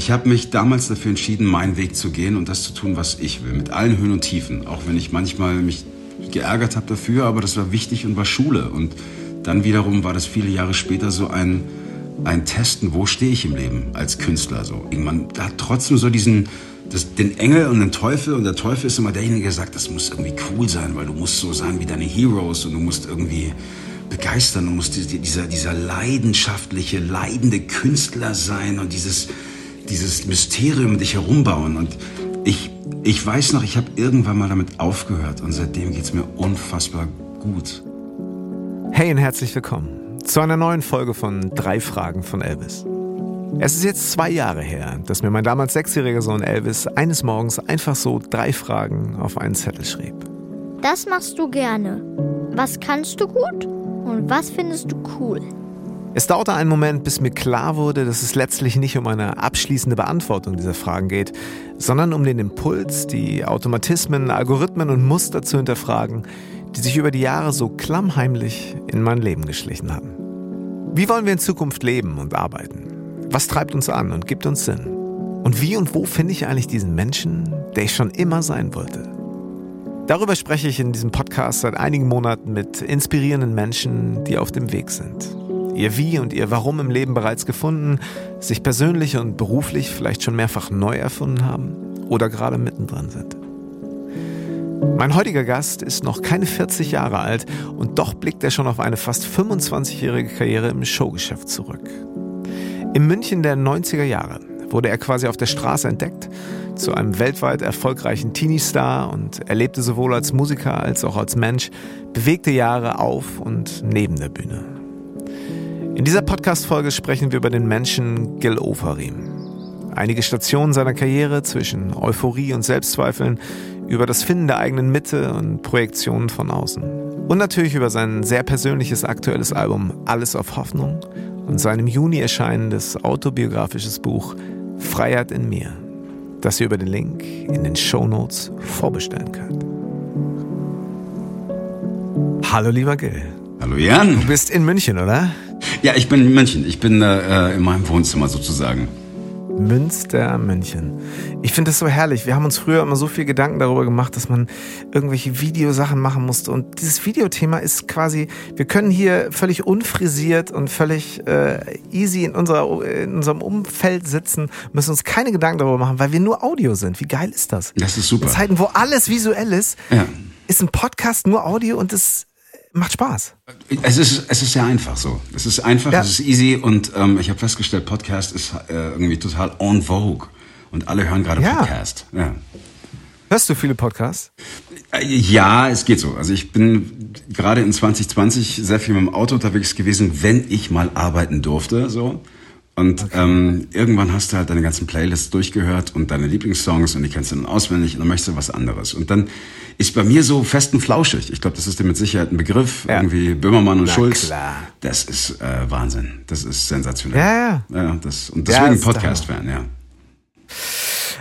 Ich habe mich damals dafür entschieden, meinen Weg zu gehen und das zu tun, was ich will, mit allen Höhen und Tiefen. Auch wenn ich manchmal mich geärgert habe dafür, aber das war wichtig und war Schule. Und dann wiederum war das viele Jahre später so ein, ein Testen, wo stehe ich im Leben als Künstler. So. Man hat trotzdem so diesen, das, den Engel und den Teufel und der Teufel ist immer derjenige, der sagt, das muss irgendwie cool sein, weil du musst so sein wie deine Heroes und du musst irgendwie begeistern, du musst dieser, dieser leidenschaftliche, leidende Künstler sein und dieses, dieses Mysterium dich herumbauen. Und ich, ich weiß noch, ich habe irgendwann mal damit aufgehört und seitdem geht es mir unfassbar gut. Hey und herzlich willkommen zu einer neuen Folge von Drei Fragen von Elvis. Es ist jetzt zwei Jahre her, dass mir mein damals sechsjähriger Sohn Elvis eines Morgens einfach so drei Fragen auf einen Zettel schrieb. Das machst du gerne. Was kannst du gut und was findest du cool? Es dauerte einen Moment, bis mir klar wurde, dass es letztlich nicht um eine abschließende Beantwortung dieser Fragen geht, sondern um den Impuls, die Automatismen, Algorithmen und Muster zu hinterfragen, die sich über die Jahre so klammheimlich in mein Leben geschlichen haben. Wie wollen wir in Zukunft leben und arbeiten? Was treibt uns an und gibt uns Sinn? Und wie und wo finde ich eigentlich diesen Menschen, der ich schon immer sein wollte? Darüber spreche ich in diesem Podcast seit einigen Monaten mit inspirierenden Menschen, die auf dem Weg sind. Ihr Wie und ihr Warum im Leben bereits gefunden, sich persönlich und beruflich vielleicht schon mehrfach neu erfunden haben oder gerade mittendrin sind. Mein heutiger Gast ist noch keine 40 Jahre alt und doch blickt er schon auf eine fast 25-jährige Karriere im Showgeschäft zurück. Im München der 90er Jahre wurde er quasi auf der Straße entdeckt, zu einem weltweit erfolgreichen Teenie-Star und erlebte sowohl als Musiker als auch als Mensch bewegte Jahre auf und neben der Bühne. In dieser Podcast-Folge sprechen wir über den Menschen Gil Ofarim. Einige Stationen seiner Karriere zwischen Euphorie und Selbstzweifeln, über das Finden der eigenen Mitte und Projektionen von außen. Und natürlich über sein sehr persönliches aktuelles Album Alles auf Hoffnung und sein im Juni erscheinendes autobiografisches Buch Freiheit in mir, das ihr über den Link in den Show Notes vorbestellen könnt. Hallo lieber Gil. Hallo Jan. Du bist in München, oder? Ja, ich bin in München. Ich bin äh, in meinem Wohnzimmer sozusagen. Münster, München. Ich finde das so herrlich. Wir haben uns früher immer so viel Gedanken darüber gemacht, dass man irgendwelche Videosachen machen musste. Und dieses Videothema ist quasi, wir können hier völlig unfrisiert und völlig äh, easy in, unserer, in unserem Umfeld sitzen, müssen uns keine Gedanken darüber machen, weil wir nur Audio sind. Wie geil ist das? Das ist super. In Zeiten, wo alles visuell ist, Ja. ist ein Podcast nur Audio und es macht Spaß. Es ist, es ist sehr einfach so. Es ist einfach, Ja. es ist easy und ähm, ich habe festgestellt, Podcast ist äh, irgendwie total en vogue. Und alle hören gerade Ja. Podcast. Ja. Hörst du viele Podcasts? Äh, Ja, es geht so. Also ich bin gerade in 2020 sehr viel mit dem Auto unterwegs gewesen, wenn ich mal arbeiten durfte. So. Und ähm, irgendwann hast du halt deine ganzen Playlists durchgehört und deine Lieblingssongs und die kennst du dann auswendig und dann möchtest du was anderes. Und dann ist bei mir so fest und flauschig. Ich glaube, das ist dir mit Sicherheit ein Begriff. Ja. Irgendwie Böhmermann und Na Schulz. klar. Das ist äh, Wahnsinn. Das ist sensationell. Ja, ja. ja das, und Ja, deswegen der Podcast-Fan, ja.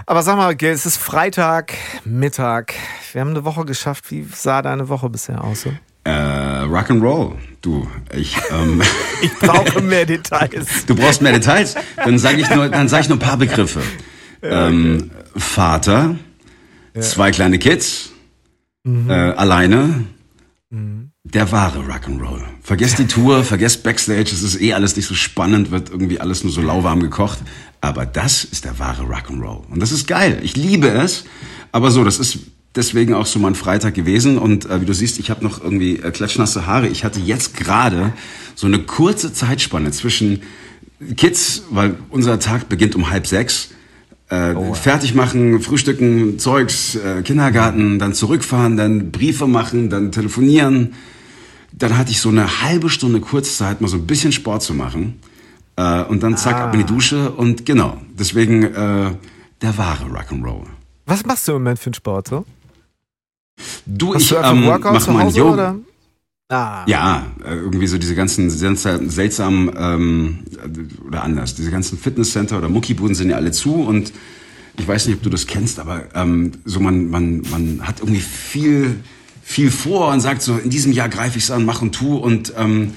Aber sag mal, Gil, es ist Freitag, Mittag. Wir haben eine Woche geschafft. Wie sah deine Woche bisher aus? So? Äh, Rock'n'Roll, du. Ich, ähm, Ich brauche mehr Details. Du brauchst mehr Details? Dann sage ich nur, dann sage ich nur ein paar Begriffe. ähm, Vater, zwei kleine Kids, äh, alleine. Der wahre Rock'n'Roll. Vergesst die Tour, vergesst Backstage, es ist eh alles nicht so spannend, wird irgendwie alles nur so lauwarm gekocht. Aber das ist der wahre Rock'n'Roll. Und das ist geil. Ich liebe es. Aber so, das ist deswegen auch so mein Freitag gewesen. Und äh, wie du siehst, ich habe noch irgendwie äh, klatschnasse Haare. Ich hatte jetzt gerade so eine kurze Zeitspanne zwischen Kids, weil unser Tag beginnt um halb sechs. Äh, Fertig machen, frühstücken, Zeugs, äh, Kindergarten, dann zurückfahren, dann Briefe machen, dann telefonieren. Dann hatte ich so eine halbe Stunde Kurzzeit, mal so ein bisschen Sport zu machen. Äh, und dann zack, ab in die Dusche. Und genau, deswegen äh, der wahre Rock'n'Roll. Was machst du im Moment für einen Sport so? Du, Hast ich du ähm, einen Workout mach mein Hause Yoga. oder? Ah. Ja, äh, irgendwie so diese ganzen seltsam- seltsamen ähm, oder anders. Diese ganzen Fitnesscenter oder Muckibuden sind ja alle zu und ich weiß nicht, ob du das kennst, aber ähm, so man man man hat irgendwie viel viel vor und sagt so in diesem Jahr greife ich's an, mach und tu und ähm,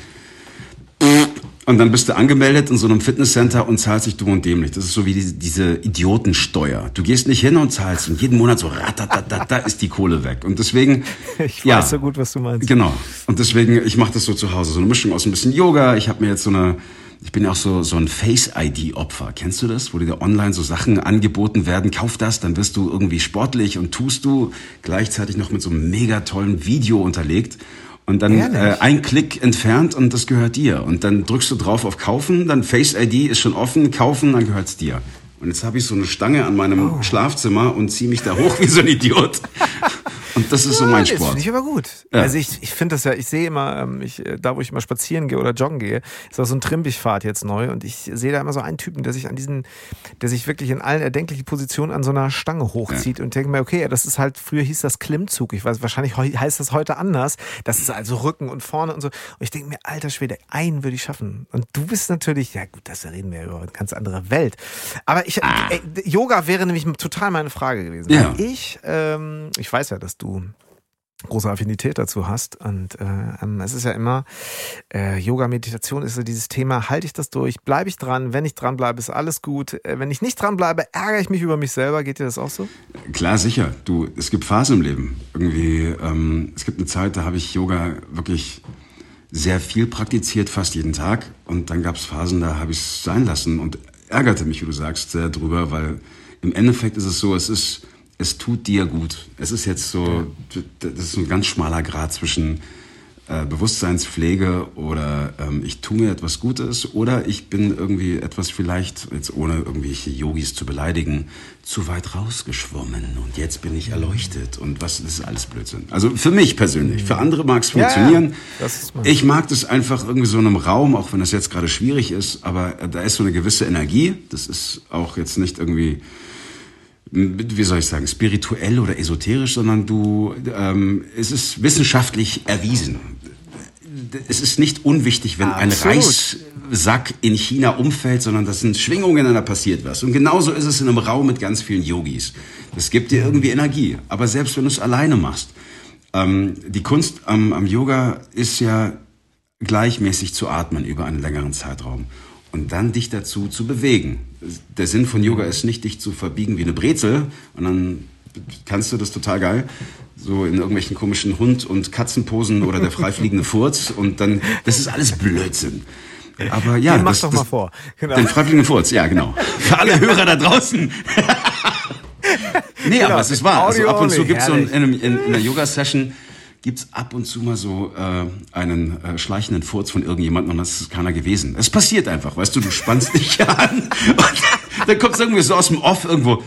und dann bist du angemeldet in so einem Fitnesscenter und zahlst dich dumm und dämlich. Das ist so wie diese, diese Idiotensteuer. Du gehst nicht hin und zahlst und jeden Monat so da ist die Kohle weg. Und deswegen. Ich weiß so gut, was du meinst. Genau. Und deswegen, ich mache das so zu Hause. So eine Mischung aus ein bisschen Yoga. Ich habe mir jetzt so eine ich bin ja auch so, so ein Face-ID-Opfer. Kennst du das? Wo dir online so Sachen angeboten werden. Kauf das, dann wirst du irgendwie sportlich und tust du gleichzeitig noch mit so einem mega tollen Video unterlegt. Und dann äh, ein Klick entfernt und das gehört dir. Und dann drückst du drauf auf Kaufen, dann Face ID ist schon offen, kaufen, dann gehört's dir. Und jetzt habe ich so eine Stange an meinem oh. Schlafzimmer und ziehe mich da hoch wie so ein Idiot. Und das ist so mein Sport. Das finde ich aber gut. Ja. Also ich, ich finde das ja, ich sehe immer, ähm, ich, äh, da wo ich immer spazieren gehe oder joggen gehe, ist auch so ein Trimbigfahrt jetzt neu und ich sehe da immer so einen Typen, der sich an diesen, der sich wirklich in allen erdenklichen Positionen an so einer Stange hochzieht ja. und denke mir, okay, das ist halt, früher hieß das Klimmzug. Ich weiß, wahrscheinlich heißt das heute anders. Das ist also Rücken und vorne und so. Und ich denke mir, alter Schwede, einen würde ich schaffen. Und du bist natürlich, ja gut, das reden wir über eine ganz andere Welt. Aber ich, ah. ey, Yoga wäre nämlich total meine Frage gewesen. Ja. Ich, ähm, ich weiß ja, dass du große Affinität dazu hast. Und äh, ähm, es ist ja immer, äh, Yoga, Meditation ist so dieses Thema, halte ich das durch, bleibe ich dran, wenn ich dran bleibe, ist alles gut. Äh, wenn ich nicht dran bleibe, ärgere ich mich über mich selber. Geht dir das auch so? Klar, sicher. Du, es gibt Phasen im Leben. Irgendwie, ähm, es gibt eine Zeit, da habe ich Yoga wirklich sehr viel praktiziert, fast jeden Tag. Und dann gab es Phasen, da habe ich es sein lassen und ärgerte mich, wie du sagst, sehr drüber, weil im Endeffekt ist es so, es ist es tut dir gut. Es ist jetzt so, das ist ein ganz schmaler Grad zwischen äh, Bewusstseinspflege oder ähm, ich tue mir etwas Gutes oder ich bin irgendwie etwas vielleicht, jetzt ohne irgendwelche Yogis zu beleidigen, zu weit rausgeschwommen und jetzt bin ich erleuchtet und was, das ist alles Blödsinn. Also für mich persönlich, für andere mag es funktionieren. Ja. Ich mag das einfach irgendwie so in einem Raum, auch wenn das jetzt gerade schwierig ist, aber da ist so eine gewisse Energie. Das ist auch jetzt nicht irgendwie wie soll ich sagen, spirituell oder esoterisch, sondern du, ähm, es ist wissenschaftlich erwiesen. Es ist nicht unwichtig, wenn Absolut. ein Reissack in China umfällt, sondern das sind Schwingungen, da passiert was. Und genauso ist es in einem Raum mit ganz vielen Yogis. Das gibt dir irgendwie Energie. Aber selbst wenn du es alleine machst, ähm, die Kunst am, am Yoga ist ja gleichmäßig zu atmen über einen längeren Zeitraum und dann dich dazu zu bewegen. Der Sinn von Yoga ist nicht, dich zu verbiegen wie eine Brezel und dann kannst du das total geil, so in irgendwelchen komischen Hund- und Katzenposen oder der freifliegende Furz und dann, das ist alles Blödsinn. Aber ja, den mach doch mal vor. Genau. Den freifliegenden Furz, ja genau. Für alle Hörer da draußen. nee, genau. aber es ist wahr. Also ab und zu gibt es so in, in, in einer Yoga-Session gibt's ab und zu mal so äh, einen äh, schleichenden Furz von irgendjemandem und das ist keiner gewesen. Es passiert einfach, weißt du, du spannst dich an und dann kommt's irgendwie so aus dem Off irgendwo.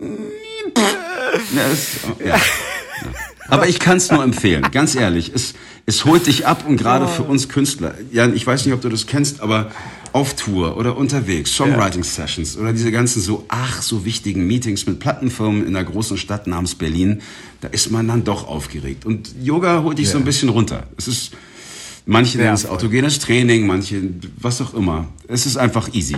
Ja, das, ja. ja. Aber ich kann's nur empfehlen, ganz ehrlich. Es, es holt dich ab und gerade für uns Künstler. Jan, ich weiß nicht, ob du das kennst, aber auf Tour oder unterwegs, Songwriting-Sessions oder diese ganzen so, ach, so wichtigen Meetings mit Plattenfirmen in einer großen Stadt namens Berlin, da ist man dann doch aufgeregt. Und Yoga holt dich ja. so ein bisschen runter. Es ist, manche nennen es autogenes Training, manche, was auch immer. Es ist einfach easy.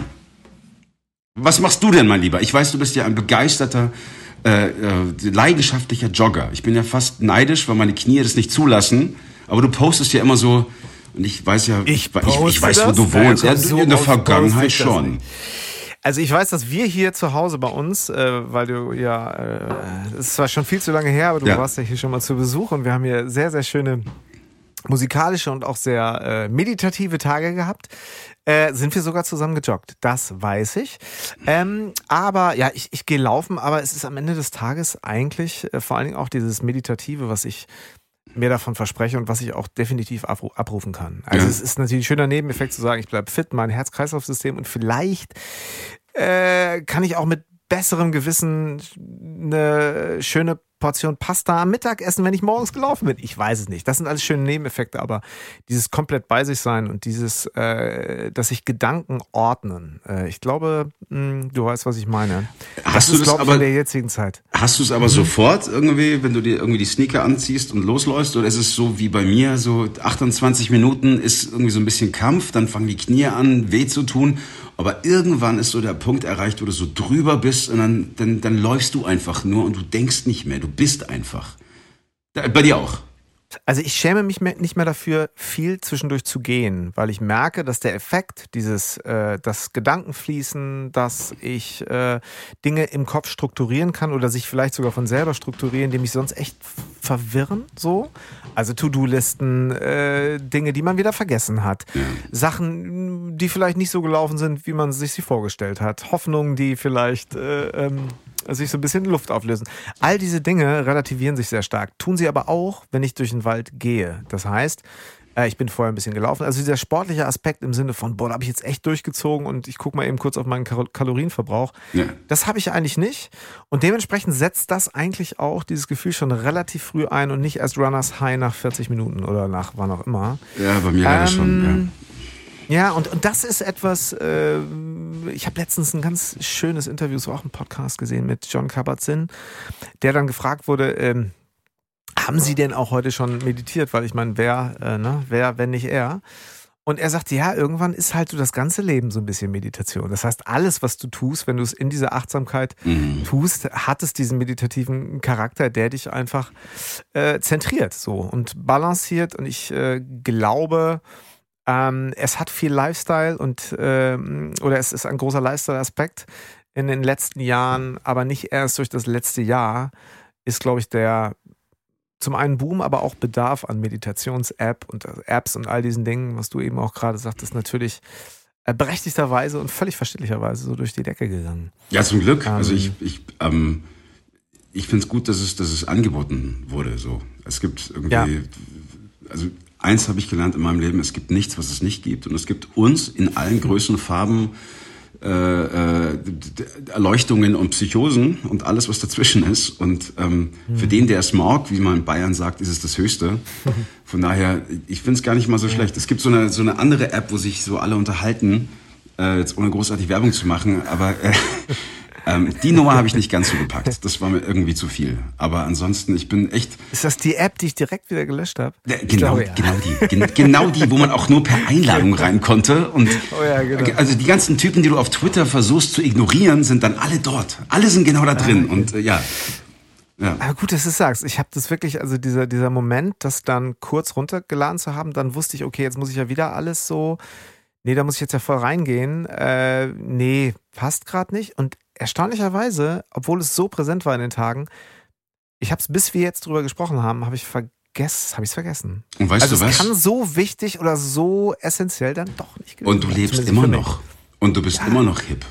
Was machst du denn, mein Lieber? Ich weiß, du bist ja ein begeisterter, äh, äh, leidenschaftlicher Jogger. Ich bin ja fast neidisch, weil meine Knie das nicht zulassen. Aber du postest ja immer so, und ich weiß ja, ich, ich, ich weiß, wo du wohnst. Ja, so in der Vergangenheit schon. Also ich weiß, dass wir hier zu Hause bei uns, äh, weil du ja, äh, es ist zwar schon viel zu lange her, aber du ja. warst ja hier schon mal zu Besuch und wir haben hier sehr, sehr schöne musikalische und auch sehr äh, meditative Tage gehabt. Äh, sind wir sogar zusammen gejoggt. Das weiß ich. Ähm, aber ja, ich, ich gehe laufen, aber es ist am Ende des Tages eigentlich äh, vor allen Dingen auch dieses Meditative, was ich mir davon verspreche und was ich auch definitiv abrufen kann. Also ja. es ist natürlich ein schöner Nebeneffekt zu sagen, ich bleibe fit, mein Herz-Kreislauf-System und vielleicht äh, kann ich auch mit besserem Gewissen eine schöne Portion Pasta am Mittagessen, wenn ich morgens gelaufen bin. Ich weiß es nicht. Das sind alles schöne Nebeneffekte, aber dieses komplett bei sich sein und dieses, äh, dass sich Gedanken ordnen. Äh, ich glaube, mh, hm, du weißt, was ich meine. Hast das du ist, das aber in der jetzigen Zeit. Hast du es aber mhm. sofort irgendwie, wenn du dir irgendwie die Sneaker anziehst und losläufst, oder ist es so wie bei mir, so 28 Minuten ist irgendwie so ein bisschen Kampf, dann fangen die Knie an, weh zu tun aber irgendwann ist so der Punkt erreicht, wo du so drüber bist und dann, dann, dann läufst du einfach nur und du denkst nicht mehr, du bist einfach. Bei dir auch. Also ich schäme mich nicht mehr dafür, viel zwischendurch zu gehen, weil ich merke, dass der Effekt, dieses, äh, das Gedankenfließen, dass ich äh, Dinge im Kopf strukturieren kann oder sich vielleicht sogar von selber strukturieren, die mich sonst echt verwirren, so. Also To-Do-Listen, äh, Dinge, die man wieder vergessen hat, ja. Sachen, die vielleicht nicht so gelaufen sind, wie man sich sie vorgestellt hat, Hoffnungen, die vielleicht äh, ähm, sich so ein bisschen Luft auflösen. All diese Dinge relativieren sich sehr stark, tun sie aber auch, wenn ich durch den Wald gehe. Das heißt, äh, ich bin vorher ein bisschen gelaufen. Also dieser sportliche Aspekt im Sinne von, boah, da habe ich jetzt echt durchgezogen und ich gucke mal eben kurz auf meinen Kalorienverbrauch. Ja. Das habe ich eigentlich nicht. Und dementsprechend setzt das eigentlich auch dieses Gefühl schon relativ früh ein und nicht erst Runners High nach 40 Minuten oder nach wann auch immer. Ja, bei mir ähm, schon, ja. Ja, und, und das ist etwas, äh, ich habe letztens ein ganz schönes Interview, so auch ein Podcast gesehen mit John Kabat-Zinn, der dann gefragt wurde, ähm, haben Sie denn auch heute schon meditiert? Weil ich meine, wer, äh, ne, wer, wenn nicht er? Und er sagte, ja, irgendwann ist halt so das ganze Leben so ein bisschen Meditation. Das heißt, alles, was du tust, wenn du es in dieser Achtsamkeit mhm. tust, hat es diesen meditativen Charakter, der dich einfach äh, zentriert so und balanciert. Und ich äh, glaube, ähm, es hat viel Lifestyle und ähm, oder es ist ein großer Lifestyle-Aspekt in den letzten Jahren, aber nicht erst durch das letzte Jahr ist, glaube ich, der zum einen Boom, aber auch Bedarf an Meditations-App und äh, Apps und all diesen Dingen, was du eben auch gerade sagtest, natürlich äh, berechtigterweise und völlig verständlicherweise so durch die Decke gegangen. Ja, zum Glück. Ähm, also ich, ich, ähm, ich finde es gut, dass es, dass es angeboten wurde. So, es gibt irgendwie, ja. also eins habe ich gelernt in meinem Leben, es gibt nichts, was es nicht gibt. Und es gibt uns in allen Größen, Farben, äh, äh, Erleuchtungen und Psychosen und alles, was dazwischen ist. Und ähm, mhm. für den, der es mag, wie man in Bayern sagt, ist es das Höchste. Von daher, ich finde es gar nicht mal so ja. schlecht. Es gibt so eine, so eine andere App, wo sich so alle unterhalten, äh, jetzt ohne großartig Werbung zu machen, aber äh, ähm, die Nummer habe ich nicht ganz so gepackt. Das war mir irgendwie zu viel. Aber ansonsten, ich bin echt. Ist das die App, die ich direkt wieder gelöscht habe? Ja, genau, glaube, ja. genau die. genau die, wo man auch nur per Einladung rein konnte. Und oh ja, genau. also die ganzen Typen, die du auf Twitter versuchst zu ignorieren, sind dann alle dort. Alle sind genau da drin. Ah, Und äh, ja. Ja. Aber gut, dass du sagst. Ich habe das wirklich, also dieser, dieser Moment, das dann kurz runtergeladen zu haben, dann wusste ich, okay, jetzt muss ich ja wieder alles so. Nee, da muss ich jetzt ja voll reingehen. Äh, nee, passt gerade nicht. Und erstaunlicherweise, obwohl es so präsent war in den Tagen, ich habe es, bis wir jetzt drüber gesprochen haben, habe ich vergessen, habe ich es vergessen. Und weißt also du was? Es kann so wichtig oder so essentiell dann doch nicht gewesen Und du lebst immer noch. Und du bist ja. immer noch hip.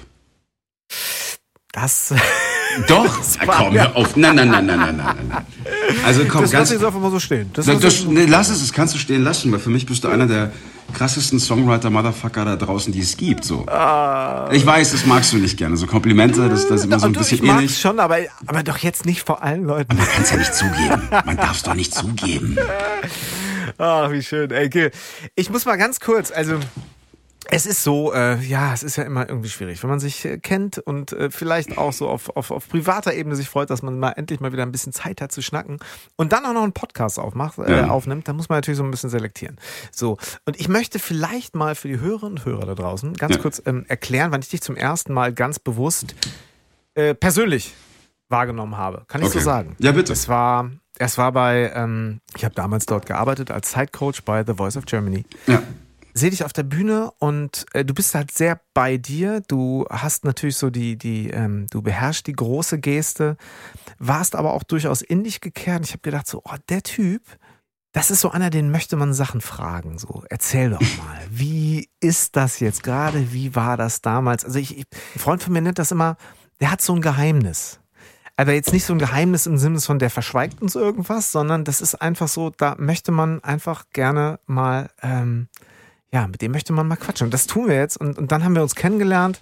Das. Doch, das komm, hör auf. Nein, nein, nein, nein, nein, nein, nein. Also komm, das ganz. Das lass einfach mal so stehen. Das, das, das, nee, lass es, das kannst du stehen lassen, weil für mich bist du einer der krassesten Songwriter-Motherfucker da draußen, die es gibt. So. Ah. Ich weiß, das magst du nicht gerne. So Komplimente, das, das ist immer so ein bisschen ich ähnlich. Ich schon, aber, aber doch jetzt nicht vor allen Leuten. man kann es ja nicht zugeben. Man darf es doch nicht zugeben. Ach, wie schön. Ey, ich muss mal ganz kurz, also es ist so, äh, ja, es ist ja immer irgendwie schwierig, wenn man sich äh, kennt und äh, vielleicht auch so auf, auf, auf privater Ebene sich freut, dass man mal endlich mal wieder ein bisschen Zeit hat zu schnacken und dann auch noch einen Podcast aufmacht, äh, ja. aufnimmt, dann muss man natürlich so ein bisschen selektieren. So, und ich möchte vielleicht mal für die Hörerinnen und Hörer da draußen ganz ja. kurz ähm, erklären, wann ich dich zum ersten Mal ganz bewusst äh, persönlich wahrgenommen habe. Kann ich okay. so sagen? Ja, bitte. Es war, es war bei, ähm, ich habe damals dort gearbeitet als Sidecoach bei The Voice of Germany. Ja sehe dich auf der Bühne und äh, du bist halt sehr bei dir. Du hast natürlich so die, die, ähm, du beherrschst die große Geste, warst aber auch durchaus in dich gekehrt. Ich habe gedacht, so, oh, der Typ, das ist so einer, den möchte man Sachen fragen. So, erzähl doch mal, wie ist das jetzt gerade? Wie war das damals? Also, ich, ich, ein Freund von mir nennt das immer, der hat so ein Geheimnis. Aber jetzt nicht so ein Geheimnis im Sinne von, der verschweigt uns irgendwas, sondern das ist einfach so, da möchte man einfach gerne mal ähm, ja, mit dem möchte man mal quatschen. Und das tun wir jetzt. Und, und dann haben wir uns kennengelernt.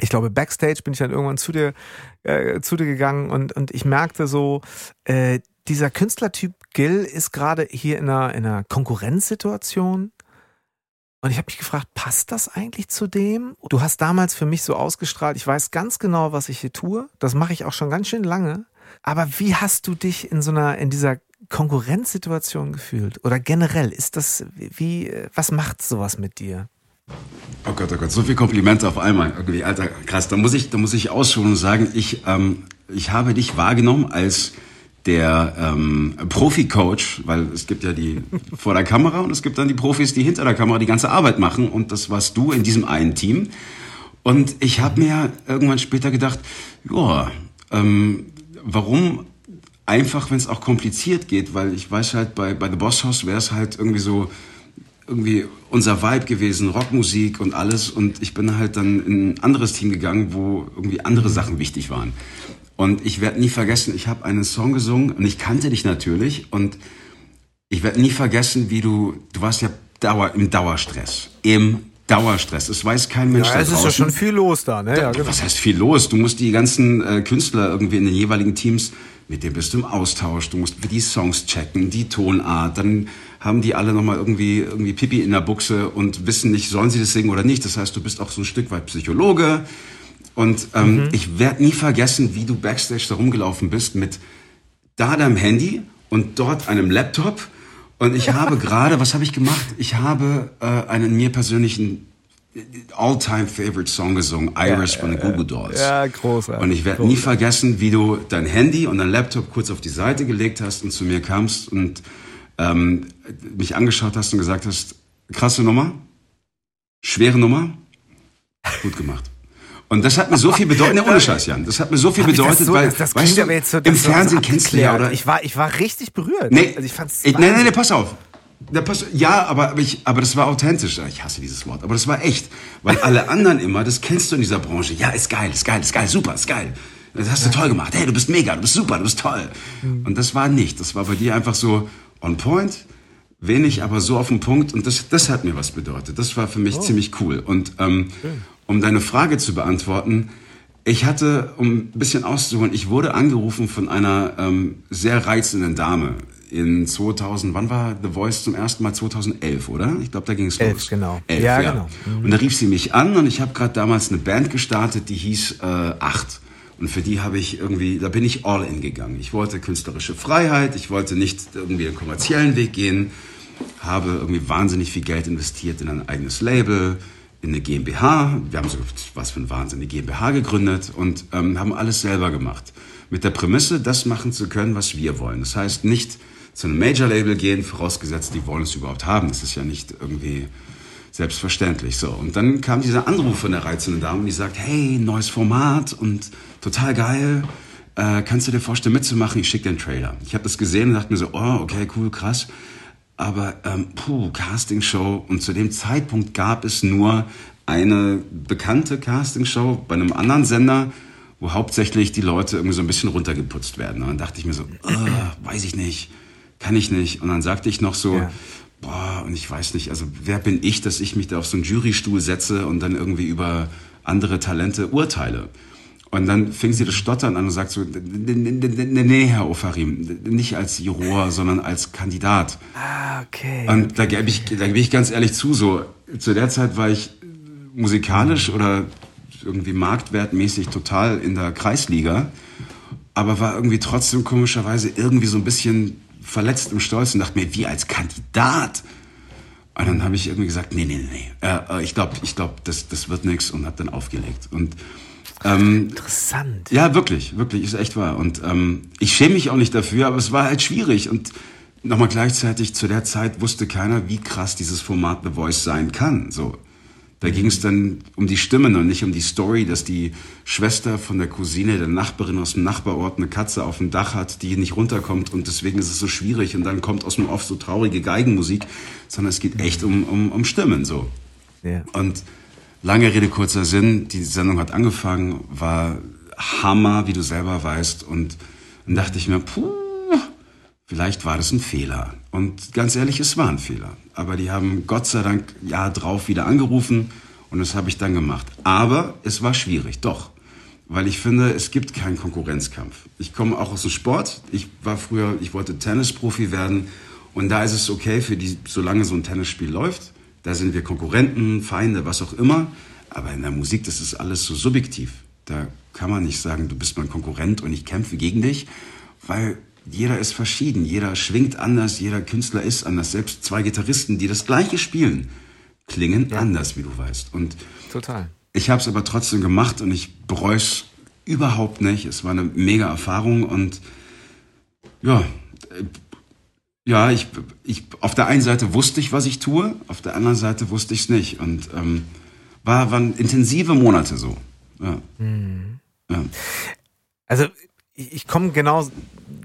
Ich glaube, backstage bin ich dann irgendwann zu dir, äh, zu dir gegangen und, und ich merkte so, äh, dieser Künstlertyp Gil ist gerade hier in einer, in einer Konkurrenzsituation. Und ich habe mich gefragt, passt das eigentlich zu dem? Du hast damals für mich so ausgestrahlt, ich weiß ganz genau, was ich hier tue. Das mache ich auch schon ganz schön lange. Aber wie hast du dich in so einer, in dieser Konkurrenzsituation gefühlt? Oder generell, ist das, wie, was macht sowas mit dir? Oh Gott, oh Gott, so viele Komplimente auf einmal. Irgendwie, Alter, krass. Da muss ich, da muss ich ausschulen und sagen, ich, ähm, ich habe dich wahrgenommen als der ähm, Profi-Coach, weil es gibt ja die vor der Kamera und es gibt dann die Profis, die hinter der Kamera die ganze Arbeit machen und das warst du in diesem einen Team. Und ich habe mir irgendwann später gedacht, ja, ähm, warum einfach, wenn es auch kompliziert geht, weil ich weiß halt, bei, bei The Boss House wäre es halt irgendwie so, irgendwie unser Vibe gewesen, Rockmusik und alles. Und ich bin halt dann in ein anderes Team gegangen, wo irgendwie andere Sachen wichtig waren. Und ich werde nie vergessen, ich habe einen Song gesungen und ich kannte dich natürlich. Und ich werde nie vergessen, wie du, du warst ja Dauer, im Dauerstress. Im Dauerstress. Es weiß kein Mensch. Ja, es ist ja schon viel los da, ne? Ja, genau. Was heißt viel los? Du musst die ganzen äh, Künstler irgendwie in den jeweiligen Teams, mit denen bist du im Austausch. Du musst die Songs checken, die Tonart. Dann haben die alle nochmal irgendwie, irgendwie Pipi in der Buchse und wissen nicht, sollen sie das singen oder nicht. Das heißt, du bist auch so ein Stück weit Psychologe. Und ähm, mhm. ich werde nie vergessen, wie du backstage da rumgelaufen bist mit da deinem Handy und dort einem Laptop und ich habe gerade, was habe ich gemacht? Ich habe äh, einen mir persönlichen All-Time-Favorite Song gesungen, Iris ja, von den Google Dolls. Ja, großartig. Und ich werde nie vergessen, wie du dein Handy und dein Laptop kurz auf die Seite gelegt hast und zu mir kamst und ähm, mich angeschaut hast und gesagt hast, krasse Nummer, schwere Nummer, gut gemacht. Und das hat mir so viel bedeutet, ne, ohne Scheiß, Jan. Das hat mir so viel bedeutet, so, weil, das, das weißt du, so, im Fernsehen kennst du ja, oder? Ich war, ich war richtig berührt. Nee, also ich fand's nee, nee, nee, pass auf. Ja, aber, aber, ich, aber das war authentisch. Ich hasse dieses Wort, aber das war echt. Weil alle anderen immer, das kennst du in dieser Branche. Ja, ist geil, ist geil, ist geil, super, ist geil. Das hast du toll gemacht. Hey, du bist mega, du bist super, du bist toll. Mhm. Und das war nicht. Das war bei dir einfach so on point, wenig, aber so auf den Punkt. Und das, das hat mir was bedeutet. Das war für mich oh. ziemlich cool. Und ähm, um deine Frage zu beantworten, ich hatte, um ein bisschen auszuholen, ich wurde angerufen von einer ähm, sehr reizenden Dame in 2000, wann war The Voice zum ersten Mal? 2011, oder? Ich glaube, da ging es los. genau. Elf, ja, ja, genau. Mhm. Und da rief sie mich an und ich habe gerade damals eine Band gestartet, die hieß äh, Acht. Und für die habe ich irgendwie, da bin ich all in gegangen. Ich wollte künstlerische Freiheit, ich wollte nicht irgendwie einen kommerziellen Weg gehen, habe irgendwie wahnsinnig viel Geld investiert in ein eigenes Label, in eine GmbH. Wir haben so was für ein Wahnsinn, eine GmbH gegründet und ähm, haben alles selber gemacht. Mit der Prämisse, das machen zu können, was wir wollen. Das heißt, nicht zu einem Major-Label gehen, vorausgesetzt, die wollen es überhaupt haben. Das ist ja nicht irgendwie selbstverständlich. So. Und dann kam dieser Anruf von der reizenden Dame, die sagt, hey, neues Format und total geil. Äh, kannst du dir vorstellen, mitzumachen? Ich schicke dir einen Trailer. Ich habe das gesehen und dachte mir so, oh, okay, cool, krass. Aber ähm, puh, Castingshow. Und zu dem Zeitpunkt gab es nur eine bekannte Castingshow bei einem anderen Sender, wo hauptsächlich die Leute irgendwie so ein bisschen runtergeputzt werden. Und dann dachte ich mir so, oh, weiß ich nicht, kann ich nicht. Und dann sagte ich noch so, ja. boah, und ich weiß nicht, also wer bin ich, dass ich mich da auf so einen Jurystuhl setze und dann irgendwie über andere Talente urteile. Und dann fing sie das Stottern an und sagt so, nee, Herr Ofarim, nicht als Juror, sondern als Kandidat. Ah, okay. Und da gebe ich, da gebe ich ganz ehrlich zu, so, zu der Zeit war ich musikalisch oder irgendwie marktwertmäßig total in der Kreisliga, aber war irgendwie trotzdem komischerweise irgendwie so ein bisschen verletzt im Stolz und dachte mir, wie als Kandidat? Und dann habe ich irgendwie gesagt, nee, nee, nee, äh, ich glaube, ich glaub, das, das wird nichts und habe dann aufgelegt. Und ähm, Interessant. Ja, wirklich, wirklich, ist echt wahr. Und ähm, ich schäme mich auch nicht dafür, aber es war halt schwierig. Und nochmal gleichzeitig, zu der Zeit wusste keiner, wie krass dieses Format The Voice sein kann. So. Da ging es dann um die Stimmen und nicht um die Story, dass die Schwester von der Cousine, der Nachbarin aus dem Nachbarort, eine Katze auf dem Dach hat, die nicht runterkommt und deswegen ist es so schwierig und dann kommt aus dem Off so traurige Geigenmusik, sondern es geht echt um, um, um Stimmen so. Ja. Und Lange Rede, kurzer Sinn. Die Sendung hat angefangen, war Hammer, wie du selber weißt. Und dann dachte ich mir, puh, vielleicht war das ein Fehler. Und ganz ehrlich, es war ein Fehler. Aber die haben Gott sei Dank ja drauf wieder angerufen und das habe ich dann gemacht. Aber es war schwierig, doch. Weil ich finde, es gibt keinen Konkurrenzkampf. Ich komme auch aus dem Sport. Ich war früher, ich wollte Tennisprofi werden. Und da ist es okay für die, solange so ein Tennisspiel läuft. Da sind wir Konkurrenten, Feinde, was auch immer. Aber in der Musik, das ist alles so subjektiv. Da kann man nicht sagen, du bist mein Konkurrent und ich kämpfe gegen dich, weil jeder ist verschieden, jeder schwingt anders, jeder Künstler ist anders. Selbst zwei Gitarristen, die das gleiche spielen, klingen ja. anders, wie du weißt. Und total. Ich habe es aber trotzdem gemacht und ich bereue es überhaupt nicht. Es war eine mega Erfahrung und Ja, äh, ja, ich, ich, auf der einen Seite wusste ich, was ich tue, auf der anderen Seite wusste ich es nicht. Und ähm, war, waren intensive Monate so. Ja. Mhm. ja. Also ich, ich komme genau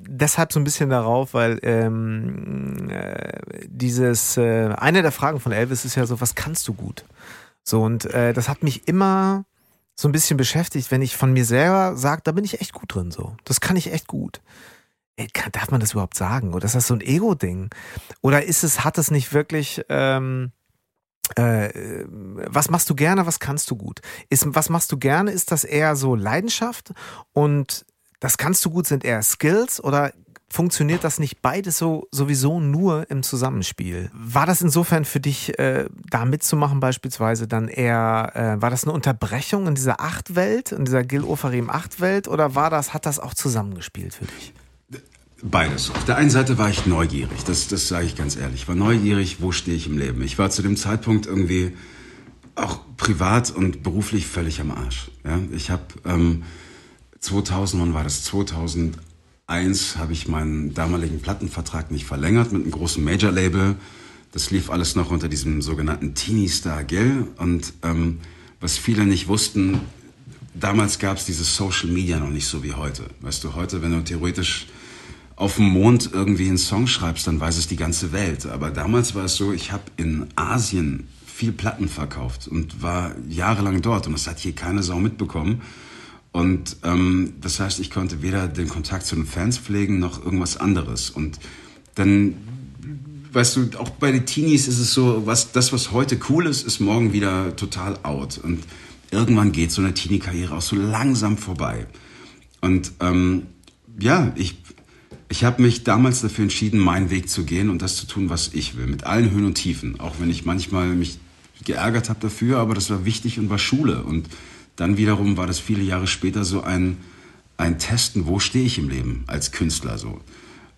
deshalb so ein bisschen darauf, weil ähm, äh, dieses äh, eine der Fragen von Elvis ist ja so, was kannst du gut? So und äh, das hat mich immer so ein bisschen beschäftigt, wenn ich von mir selber sage, da bin ich echt gut drin. So, das kann ich echt gut. Ey, darf man das überhaupt sagen? Oder ist das so ein Ego-Ding? Oder ist es, hat es nicht wirklich, ähm, äh, was machst du gerne, was kannst du gut? Ist, was machst du gerne? Ist das eher so Leidenschaft und das kannst du gut sind eher Skills oder funktioniert das nicht beides so sowieso nur im Zusammenspiel? War das insofern für dich, äh, da mitzumachen beispielsweise dann eher, äh, war das eine Unterbrechung in dieser Achtwelt, in dieser Gil Ofarim Achtwelt oder war das, hat das auch zusammengespielt für dich? Beides. Auf der einen Seite war ich neugierig, das, das sage ich ganz ehrlich. Ich war neugierig, wo stehe ich im Leben. Ich war zu dem Zeitpunkt irgendwie auch privat und beruflich völlig am Arsch. Ja? Ich habe ähm, 2000, wann war das? 2001 habe ich meinen damaligen Plattenvertrag nicht verlängert mit einem großen Major-Label. Das lief alles noch unter diesem sogenannten Teeny Star Gil. Und ähm, was viele nicht wussten, damals gab es dieses Social Media noch nicht so wie heute. Weißt du, heute, wenn du theoretisch auf dem Mond irgendwie einen Song schreibst, dann weiß es die ganze Welt. Aber damals war es so, ich habe in Asien viel Platten verkauft und war jahrelang dort und das hat hier keine Sau mitbekommen. Und ähm, das heißt, ich konnte weder den Kontakt zu den Fans pflegen noch irgendwas anderes. Und dann, weißt du, auch bei den Teenies ist es so, was das, was heute cool ist, ist morgen wieder total out. Und irgendwann geht so eine Teenie-Karriere auch so langsam vorbei. Und ähm, ja, ich ich habe mich damals dafür entschieden, meinen Weg zu gehen und das zu tun, was ich will, mit allen Höhen und Tiefen. Auch wenn ich manchmal mich geärgert habe dafür, aber das war wichtig und war Schule. Und dann wiederum war das viele Jahre später so ein, ein Testen, wo stehe ich im Leben als Künstler so.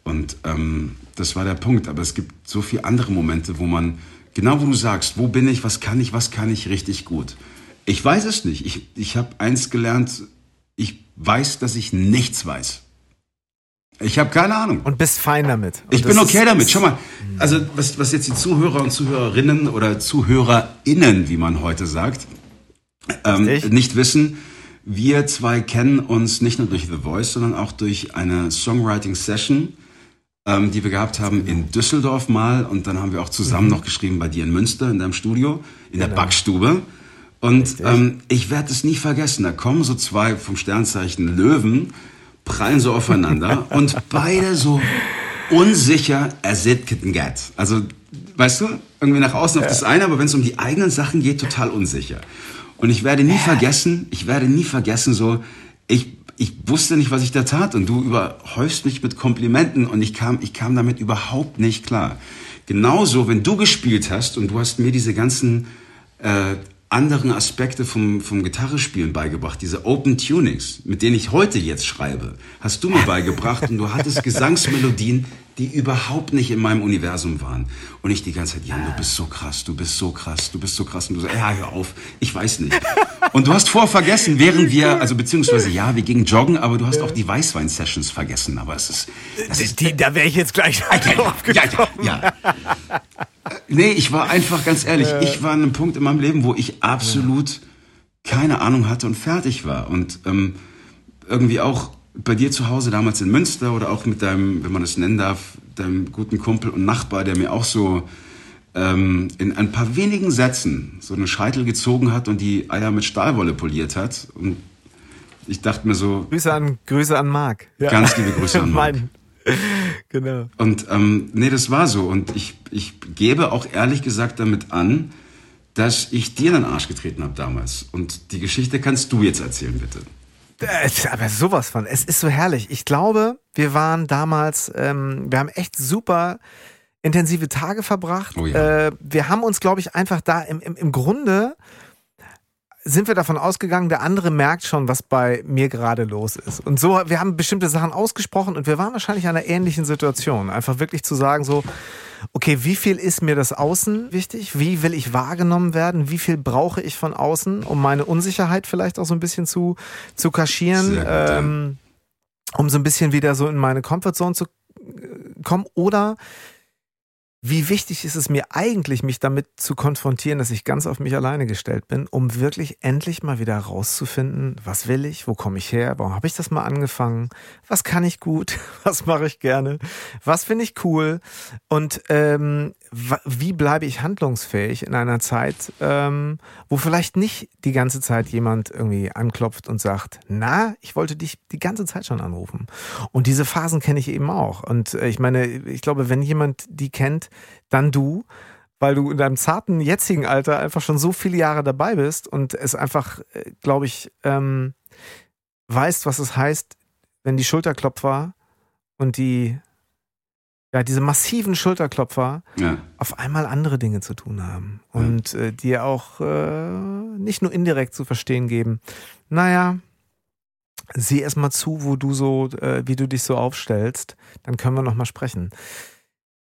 Und ähm, das war der Punkt. Aber es gibt so viele andere Momente, wo man, genau wo du sagst, wo bin ich, was kann ich, was kann ich richtig gut. Ich weiß es nicht. Ich, ich habe eins gelernt, ich weiß, dass ich nichts weiß. Ich habe keine Ahnung. Und bist fein damit. Und ich bin okay ist, damit. Schau mal, also was, was jetzt die Zuhörer und Zuhörerinnen oder ZuhörerInnen, wie man heute sagt, ähm, nicht wissen, wir zwei kennen uns nicht nur durch The Voice, sondern auch durch eine Songwriting-Session, ähm, die wir gehabt haben in Düsseldorf mal. Und dann haben wir auch zusammen mhm. noch geschrieben bei dir in Münster, in deinem Studio, in genau. der Backstube. Und ähm, ich werde es nie vergessen. Da kommen so zwei vom Sternzeichen Löwen prallen so aufeinander und beide so unsicher as it can get. Also, weißt du, irgendwie nach außen auf das eine, aber wenn es um die eigenen Sachen geht, total unsicher. Und ich werde nie vergessen, ich werde nie vergessen, so, ich, ich wusste nicht, was ich da tat. Und du überhäufst mich mit Komplimenten. Und ich kam, ich kam damit überhaupt nicht klar. Genauso, wenn du gespielt hast und du hast mir diese ganzen äh, anderen Aspekte vom, vom Gitarrespielen beigebracht, diese Open Tunings, mit denen ich heute jetzt schreibe, hast du mir beigebracht. Und du hattest Gesangsmelodien, die überhaupt nicht in meinem Universum waren. Und ich die ganze Zeit, Jan, du bist so krass, du bist so krass, du bist so krass. Und du sagst, ja, hör auf, ich weiß nicht. Und du hast vorher vergessen, während wir, also beziehungsweise ja, wir gingen joggen, aber du hast auch die Weißwein-Sessions vergessen. Aber es ist... Das ist die, da wäre ich jetzt gleich drauf ja, ja, ja, ja. Nee, ich war einfach ganz ehrlich, äh. ich war an einem Punkt in meinem Leben, wo ich absolut keine Ahnung hatte und fertig war. Und ähm, irgendwie auch bei dir zu Hause damals in Münster oder auch mit deinem, wenn man das nennen darf, deinem guten Kumpel und Nachbar, der mir auch so ähm, in ein paar wenigen Sätzen so eine Scheitel gezogen hat und die Eier mit Stahlwolle poliert hat. Und ich dachte mir so. Grüße an, Grüße an Marc. Ja. Ganz liebe Grüße an Marc. genau. Und ähm, nee, das war so. Und ich, ich gebe auch ehrlich gesagt damit an, dass ich dir in den Arsch getreten habe damals. Und die Geschichte kannst du jetzt erzählen, bitte. Äh, aber sowas von. Es ist so herrlich. Ich glaube, wir waren damals, ähm, wir haben echt super intensive Tage verbracht. Oh ja. äh, wir haben uns, glaube ich, einfach da im, im, im Grunde sind wir davon ausgegangen, der andere merkt schon, was bei mir gerade los ist. Und so, wir haben bestimmte Sachen ausgesprochen und wir waren wahrscheinlich in einer ähnlichen Situation. Einfach wirklich zu sagen, so, okay, wie viel ist mir das Außen wichtig? Wie will ich wahrgenommen werden? Wie viel brauche ich von außen, um meine Unsicherheit vielleicht auch so ein bisschen zu, zu kaschieren? Gut, ähm, um so ein bisschen wieder so in meine Comfortzone zu kommen oder wie wichtig ist es mir eigentlich, mich damit zu konfrontieren, dass ich ganz auf mich alleine gestellt bin, um wirklich endlich mal wieder rauszufinden, was will ich, wo komme ich her, warum habe ich das mal angefangen, was kann ich gut, was mache ich gerne, was finde ich cool und ähm, wie bleibe ich handlungsfähig in einer Zeit, ähm, wo vielleicht nicht die ganze Zeit jemand irgendwie anklopft und sagt, na, ich wollte dich die ganze Zeit schon anrufen. Und diese Phasen kenne ich eben auch. Und äh, ich meine, ich glaube, wenn jemand die kennt, dann du, weil du in deinem zarten jetzigen Alter einfach schon so viele Jahre dabei bist und es einfach, äh, glaube ich, ähm, weißt, was es heißt, wenn die Schulterklopfer und die ja, diese massiven Schulterklopfer ja. auf einmal andere Dinge zu tun haben und ja. äh, dir auch äh, nicht nur indirekt zu verstehen geben, naja, sieh erst mal zu, wo du so, äh, wie du dich so aufstellst, dann können wir noch mal sprechen.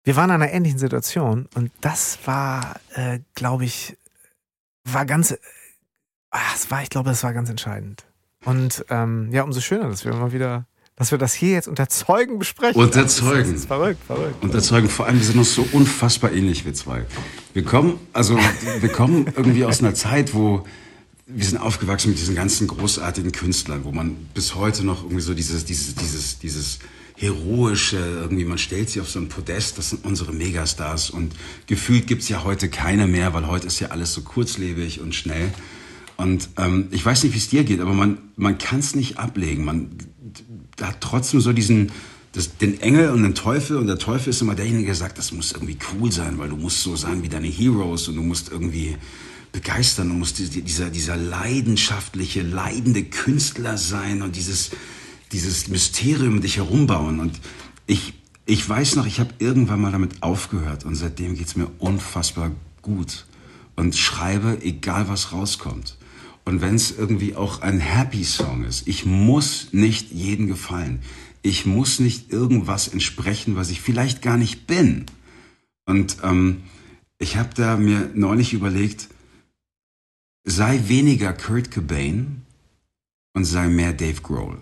Wir waren in einer ähnlichen Situation und das war, äh, glaube ich, war ganz, ach, es war, ich glaube, das war ganz entscheidend. Und ähm, ja, umso schöner, dass wir mal wieder dass wir das hier jetzt unter Zeugen besprechen. Unter Zeugen. Das ist verrückt, verrückt. Unter Zeugen. Vor allem, wir sind uns so unfassbar ähnlich, wir zwei. Wir kommen, also, wir kommen irgendwie aus einer Zeit, wo wir sind aufgewachsen mit diesen ganzen großartigen Künstlern, wo man bis heute noch irgendwie so dieses, dieses, dieses, dieses heroische, irgendwie man stellt sie auf so ein Podest, das sind unsere Megastars und gefühlt gibt's ja heute keine mehr, weil heute ist ja alles so kurzlebig und schnell. Und ähm, ich weiß nicht, wie es dir geht, aber man, man kann es nicht ablegen. Man hat trotzdem so diesen, das, den Engel und den Teufel. Und der Teufel ist immer derjenige, der sagt, das muss irgendwie cool sein, weil du musst so sein wie deine Heroes und du musst irgendwie begeistern, du musst dieser, dieser leidenschaftliche, leidende Künstler sein und dieses, dieses Mysterium um dich herumbauen. Und ich, ich weiß noch, ich habe irgendwann mal damit aufgehört und seitdem geht's mir unfassbar gut und schreibe, egal was rauskommt. Und wenn es irgendwie auch ein Happy Song ist, ich muss nicht jeden gefallen. Ich muss nicht irgendwas entsprechen, was ich vielleicht gar nicht bin. Und ähm, ich habe da mir neulich überlegt, sei weniger Kurt Cobain und sei mehr Dave Grohl.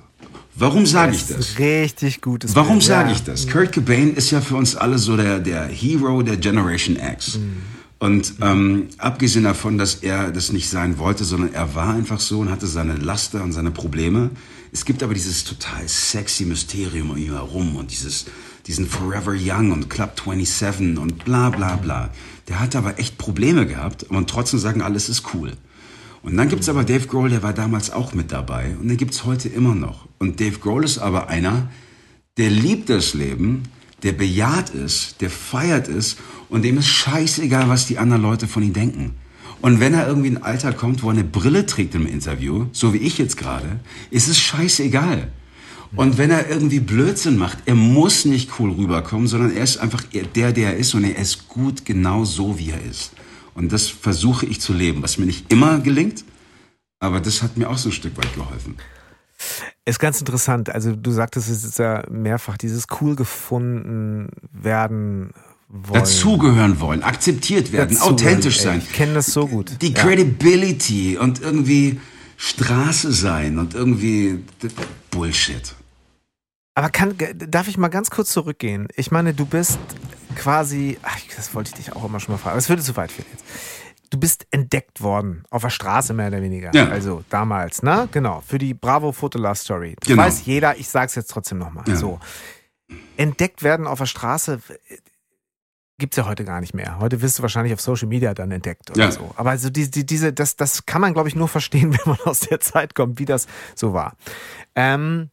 Warum sage ich das? Richtig gutes Warum sage ich das? Kurt Cobain ist ja für uns alle so der, der Hero der Generation X. Mhm. Und ähm, abgesehen davon, dass er das nicht sein wollte, sondern er war einfach so und hatte seine Laster und seine Probleme. Es gibt aber dieses total sexy Mysterium um ihn herum und dieses, diesen Forever Young und Club 27 und bla bla bla. Der hat aber echt Probleme gehabt und trotzdem sagen, alles ist cool. Und dann gibt's aber Dave Grohl, der war damals auch mit dabei und den gibt's heute immer noch. Und Dave Grohl ist aber einer, der liebt das Leben, der bejaht ist, der feiert es und dem ist scheißegal, was die anderen Leute von ihm denken. Und wenn er irgendwie in ein Alter kommt, wo er eine Brille trägt im Interview, so wie ich jetzt gerade, ist es scheißegal. Und wenn er irgendwie Blödsinn macht, er muss nicht cool rüberkommen, sondern er ist einfach der, der er ist und er ist gut genau so, wie er ist. Und das versuche ich zu leben, was mir nicht immer gelingt, aber das hat mir auch so ein Stück weit geholfen. Ist ganz interessant. Also du sagtest es ist ja mehrfach, dieses cool gefunden werden wollen. Dazugehören wollen, akzetiert werden, Dazugehören, authentisch sein. Ich kenne das so gut. Die ja. Credibility und irgendwie Straße sein und irgendwie Bullshit. Aber kann, darf ich mal ganz kurz zurückgehen? Ich meine, du bist quasi, ach, das wollte ich dich auch immer schon mal fragen, aber es würde zu weit führen jetzt. Du bist entdeckt worden, auf der Straße mehr oder weniger. Ja. Also damals, ne? Genau, für die Bravo Photo Love Story. Das genau. weiß jeder, ich sag's jetzt trotzdem nochmal. Ja. So. Entdeckt werden auf der Straße, gibt's ja heute gar nicht mehr. Heute wirst du wahrscheinlich auf Social Media dann entdeckt oder ja. so. Aber also die, die, diese, das, das kann man, glaube ich, nur verstehen, wenn man aus der Zeit kommt, wie das so war. Ähm,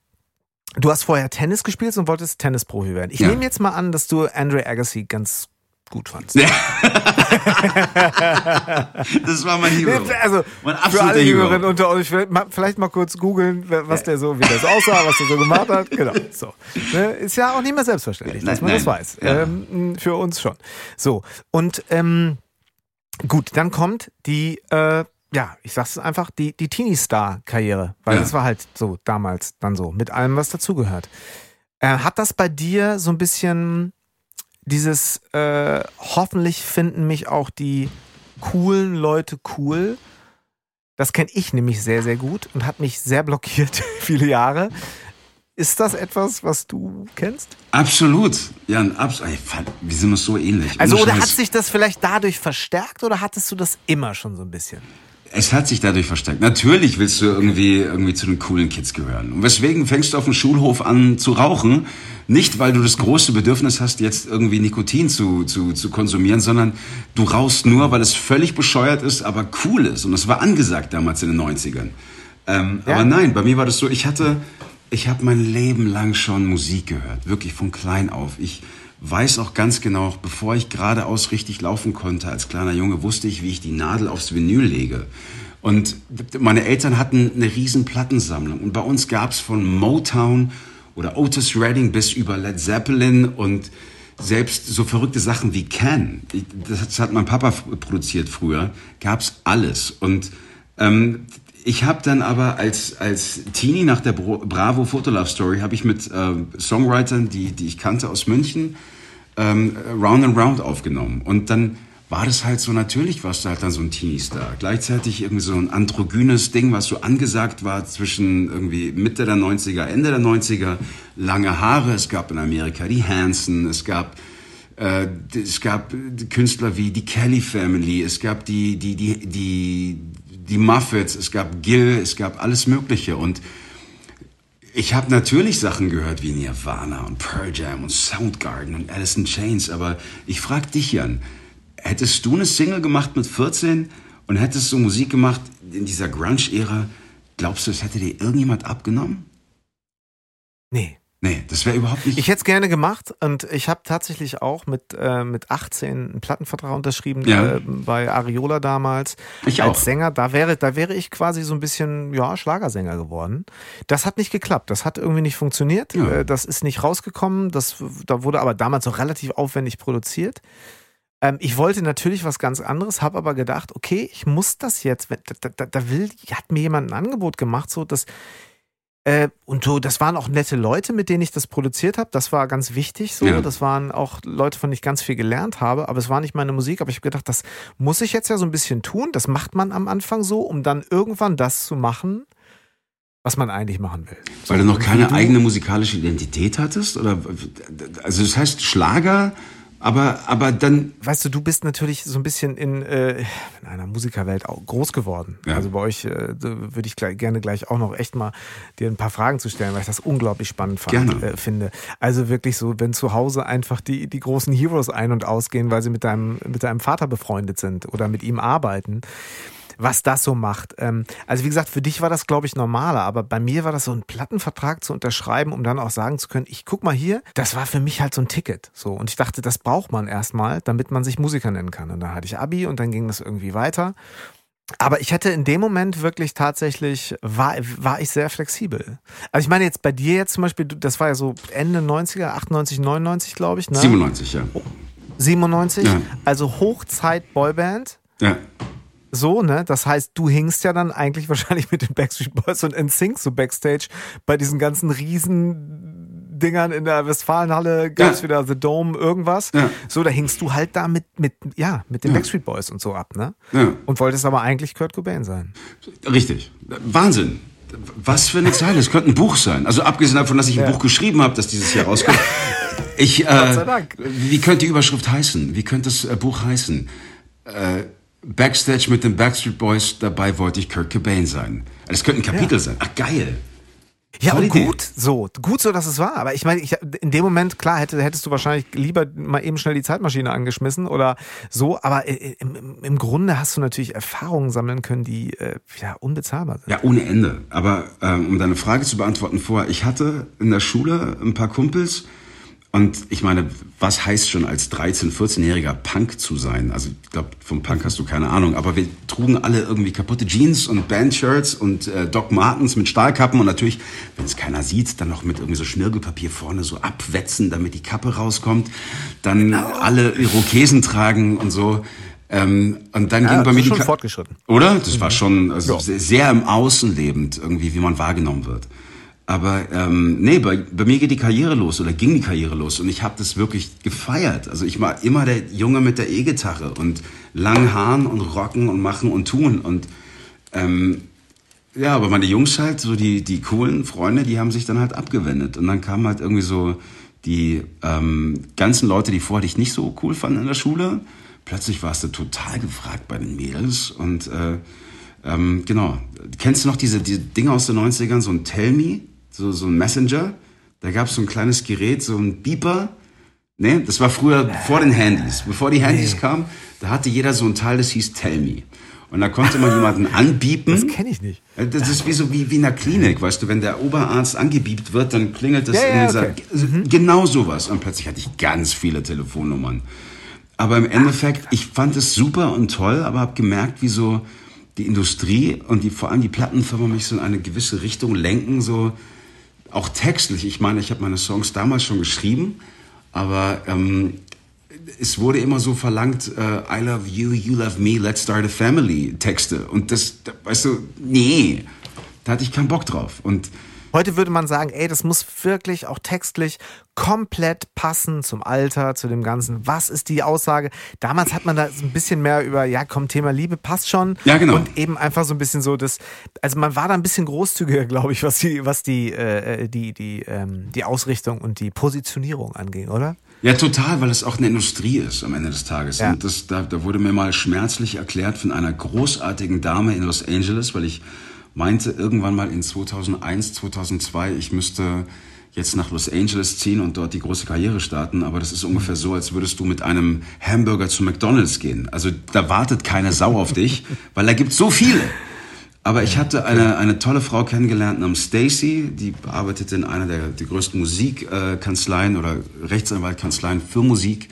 du hast vorher Tennis gespielt und wolltest Tennisprofi werden. Ich ja. nehme jetzt mal an, dass du Andre Agassi ganz gut fandst. Das war mein Hero. Also mein für alle Jüngeren unter euch, vielleicht mal kurz googeln, was der so, wie der so aussah, was der so gemacht hat. Genau. So. Ne, ist ja auch nicht mehr selbstverständlich, dass man nein. das weiß. Ja. Ähm, für uns schon. So. Und ähm, gut, dann kommt die, äh, ja, ich sag's einfach, die, die Teenie-Star-Karriere. Weil ja. das war halt so damals dann so, mit allem, was dazugehört. Äh, hat das bei dir so ein bisschen dieses äh, hoffentlich finden mich auch die coolen Leute cool. Das kenne ich nämlich sehr, sehr gut und hat mich sehr blockiert viele Jahre. Ist das etwas, was du kennst? Absolut. Ja, abs wir sind uns so ähnlich. Also, oder hat sich das vielleicht dadurch verstärkt oder hattest du das immer schon so ein bisschen? Es hat sich dadurch verstärkt. Natürlich willst du irgendwie, irgendwie zu den coolen Kids gehören. Und weswegen fängst du auf dem Schulhof an zu rauchen? Nicht, weil du das große Bedürfnis hast, jetzt irgendwie Nikotin zu, zu, zu konsumieren, sondern du rauchst nur, weil es völlig bescheuert ist, aber cool ist. Und das war angesagt damals in den 90ern. Ähm, ja. Aber nein, bei mir war das so, ich hatte, ich habe mein Leben lang schon Musik gehört, wirklich von klein auf. Ich weiß auch ganz genau, bevor ich geradeaus richtig laufen konnte als kleiner Junge, wusste ich, wie ich die Nadel aufs Vinyl lege. Und meine Eltern hatten eine riesen Plattensammlung und bei uns gab's von Motown oder Otis Redding bis über Led Zeppelin und selbst so verrückte Sachen wie Can, das hat mein Papa produziert früher, gab's alles. Und ähm, ich habe dann aber als, als Teenie nach der Bravo Fotolove Story, habe ich mit äh, Songwritern, die, die ich kannte aus München, ähm, Round and Round aufgenommen. Und dann war das halt so, natürlich warst du halt dann so ein Teenie-Star. Gleichzeitig irgendwie so ein androgynes Ding, was so angesagt war zwischen irgendwie Mitte der 90er, Ende der 90er. Lange Haare, es gab in Amerika die Hanson, es gab äh, es gab Künstler wie die Kelly Family, es gab die, die, die, die, die Muffets, es gab Gill, es gab alles Mögliche und ich habe natürlich Sachen gehört wie Nirvana und Pearl Jam und Soundgarden und Alice in Chains, aber ich frag dich, Jan, hättest du eine Single gemacht mit 14 und hättest so Musik gemacht in dieser Grunge-Ära, glaubst du, es hätte dir irgendjemand abgenommen? Nee. Nee, das wäre überhaupt nicht. Ich hätte es gerne gemacht und ich habe tatsächlich auch mit, äh, mit 18 einen Plattenvertrag unterschrieben ja. äh, bei Ariola damals. Ich als auch. Sänger. Da wäre, da wäre ich quasi so ein bisschen ja, Schlagersänger geworden. Das hat nicht geklappt. Das hat irgendwie nicht funktioniert. Ja. Äh, das ist nicht rausgekommen. Das, da wurde aber damals auch relativ aufwendig produziert. Ähm, ich wollte natürlich was ganz anderes, habe aber gedacht, okay, ich muss das jetzt. Da, da, da will, hat mir jemand ein Angebot gemacht, so dass äh, und so, das waren auch nette Leute, mit denen ich das produziert habe. Das war ganz wichtig. So, ja. das waren auch Leute, von denen ich ganz viel gelernt habe. Aber es war nicht meine Musik. Aber ich habe gedacht, das muss ich jetzt ja so ein bisschen tun. Das macht man am Anfang so, um dann irgendwann das zu machen, was man eigentlich machen will. Weil du noch keine eigene musikalische Identität hattest? Oder also das heißt Schlager aber, aber dann. Weißt du, du bist natürlich so ein bisschen in, äh, in einer Musikerwelt auch groß geworden. Ja. Also bei euch äh, würde ich gleich, gerne gleich auch noch echt mal dir ein paar Fragen zu stellen, weil ich das unglaublich spannend fand, äh, finde. Also wirklich so, wenn zu Hause einfach die, die großen Heroes ein- und ausgehen, weil sie mit deinem, mit deinem Vater befreundet sind oder mit ihm arbeiten was das so macht. Ähm, also wie gesagt, für dich war das, glaube ich, normaler, aber bei mir war das so ein Plattenvertrag zu unterschreiben, um dann auch sagen zu können, ich guck mal hier, das war für mich halt so ein Ticket. So. Und ich dachte, das braucht man erstmal, damit man sich Musiker nennen kann. Und dann hatte ich Abi und dann ging das irgendwie weiter. Aber ich hätte in dem Moment wirklich tatsächlich, war, war ich sehr flexibel. Also ich meine jetzt bei dir jetzt zum Beispiel, das war ja so Ende 90er, 98, 99 glaube ich. Ne? 97, ja. 97, ja. also Hochzeit Boyband. Ja so, ne? Das heißt, du hingst ja dann eigentlich wahrscheinlich mit den Backstreet Boys und NSYNC so Backstage bei diesen ganzen riesen Dingern in der Westfalenhalle gab's ja. wieder The Dome irgendwas. Ja. So, da hingst du halt da mit, mit, ja, mit den ja. Backstreet Boys und so ab, ne? Ja. Und wolltest aber eigentlich Kurt Cobain sein. Richtig. Wahnsinn. Was für eine Zeile. Es könnte ein Buch sein. Also abgesehen davon, dass ich ein Buch geschrieben habe, das dieses Jahr rauskommt. Ich, äh, wie könnte die Überschrift heißen? Wie könnte das äh, Buch heißen? Äh, Backstage mit den Backstreet Boys, dabei wollte ich Kurt Cobain sein. Das könnte ein Kapitel ja. sein. Ach, geil. Ja, Voll und Idee. gut so. Gut so, dass es war. Aber ich meine, ich, in dem Moment, klar, hätte, hättest du wahrscheinlich lieber mal eben schnell die Zeitmaschine angeschmissen oder so. Aber im, im Grunde hast du natürlich Erfahrungen sammeln können, die äh, ja unbezahlbar sind. Ja, ohne Ende. Aber ähm, um deine Frage zu beantworten vorher, ich hatte in der Schule ein paar Kumpels, und ich meine, was heißt schon als 13-, 14-jähriger Punk zu sein? Also ich glaube, vom Punk hast du keine Ahnung, aber wir trugen alle irgendwie kaputte Jeans und Bandshirts und äh, Doc Martens mit Stahlkappen und natürlich, wenn es keiner sieht, dann noch mit irgendwie so Schmirgelpapier vorne so abwetzen, damit die Kappe rauskommt. Dann genau. alle Irokesen tragen und so. Ähm, und dann ja, ging bei mir die schon fortgeschritten. Oder? Das mhm. war schon also ja. sehr im Außen lebend irgendwie, wie man wahrgenommen wird. Aber ähm, nee, bei, bei mir geht die Karriere los oder ging die Karriere los und ich habe das wirklich gefeiert. Also ich war immer der Junge mit der E-Gitarre und langen Haaren und rocken und machen und tun und ähm, Ja, aber meine Jungs halt, so die, die coolen Freunde, die haben sich dann halt abgewendet. Und dann kamen halt irgendwie so die ähm, ganzen Leute, die vorher dich nicht so cool fanden in der Schule. Plötzlich warst du total gefragt bei den Mädels. Und äh, ähm, genau. Kennst du noch diese, diese Dinge aus den 90ern, so ein Tell Me, so, so ein Messenger? Da gab es so ein kleines Gerät, so ein Beeper. Nee, das war früher vor den Handys. Bevor die Handys nee. kamen, da hatte jeder so ein Teil, das hieß Tell Me. Und da konnte man jemanden anbiepen. Das kenne ich nicht. Äh, das ist wie so wie, wie in der Klinik, weißt du, wenn der Oberarzt angebiebt wird, dann klingelt das ja, in ja, dieser, okay. mhm. genau sowas. Und plötzlich hatte ich ganz viele Telefonnummern. Aber im Endeffekt, ich fand es super und toll, aber habe gemerkt, wie so die Industrie und die, vor allem die Plattenfirma mich so in eine gewisse Richtung lenken, so auch textlich. Ich meine, ich habe meine Songs damals schon geschrieben, aber ähm, es wurde immer so verlangt, äh, I love you, you love me, let's start a family Texte. Und das, weißt du, nee, da hatte ich keinen Bock drauf. Und Heute würde man sagen, ey, das muss wirklich auch textlich komplett passen zum Alter, zu dem Ganzen. Was ist die Aussage? Damals hat man da so ein bisschen mehr über, ja, komm, Thema Liebe passt schon. Ja, genau. Und eben einfach so ein bisschen so das, also man war da ein bisschen großzügiger, glaube ich, was die, was die, äh, die, die, ähm, die Ausrichtung und die Positionierung anging, oder? Ja, total, weil es auch eine Industrie ist am Ende des Tages. Ja. Und das, da, da wurde mir mal schmerzlich erklärt von einer großartigen Dame in Los Angeles, weil ich meinte irgendwann mal in 2001, 2002, ich müsste jetzt nach Los Angeles ziehen und dort die große Karriere starten, aber das ist ungefähr so, als würdest du mit einem Hamburger zu McDonald's gehen. Also da wartet keine Sau auf dich, weil da gibt so viele. Aber ich hatte eine, eine tolle Frau kennengelernt namens Stacy, die arbeitet in einer der, der größten Musikkanzleien oder Rechtsanwaltkanzleien für Musik.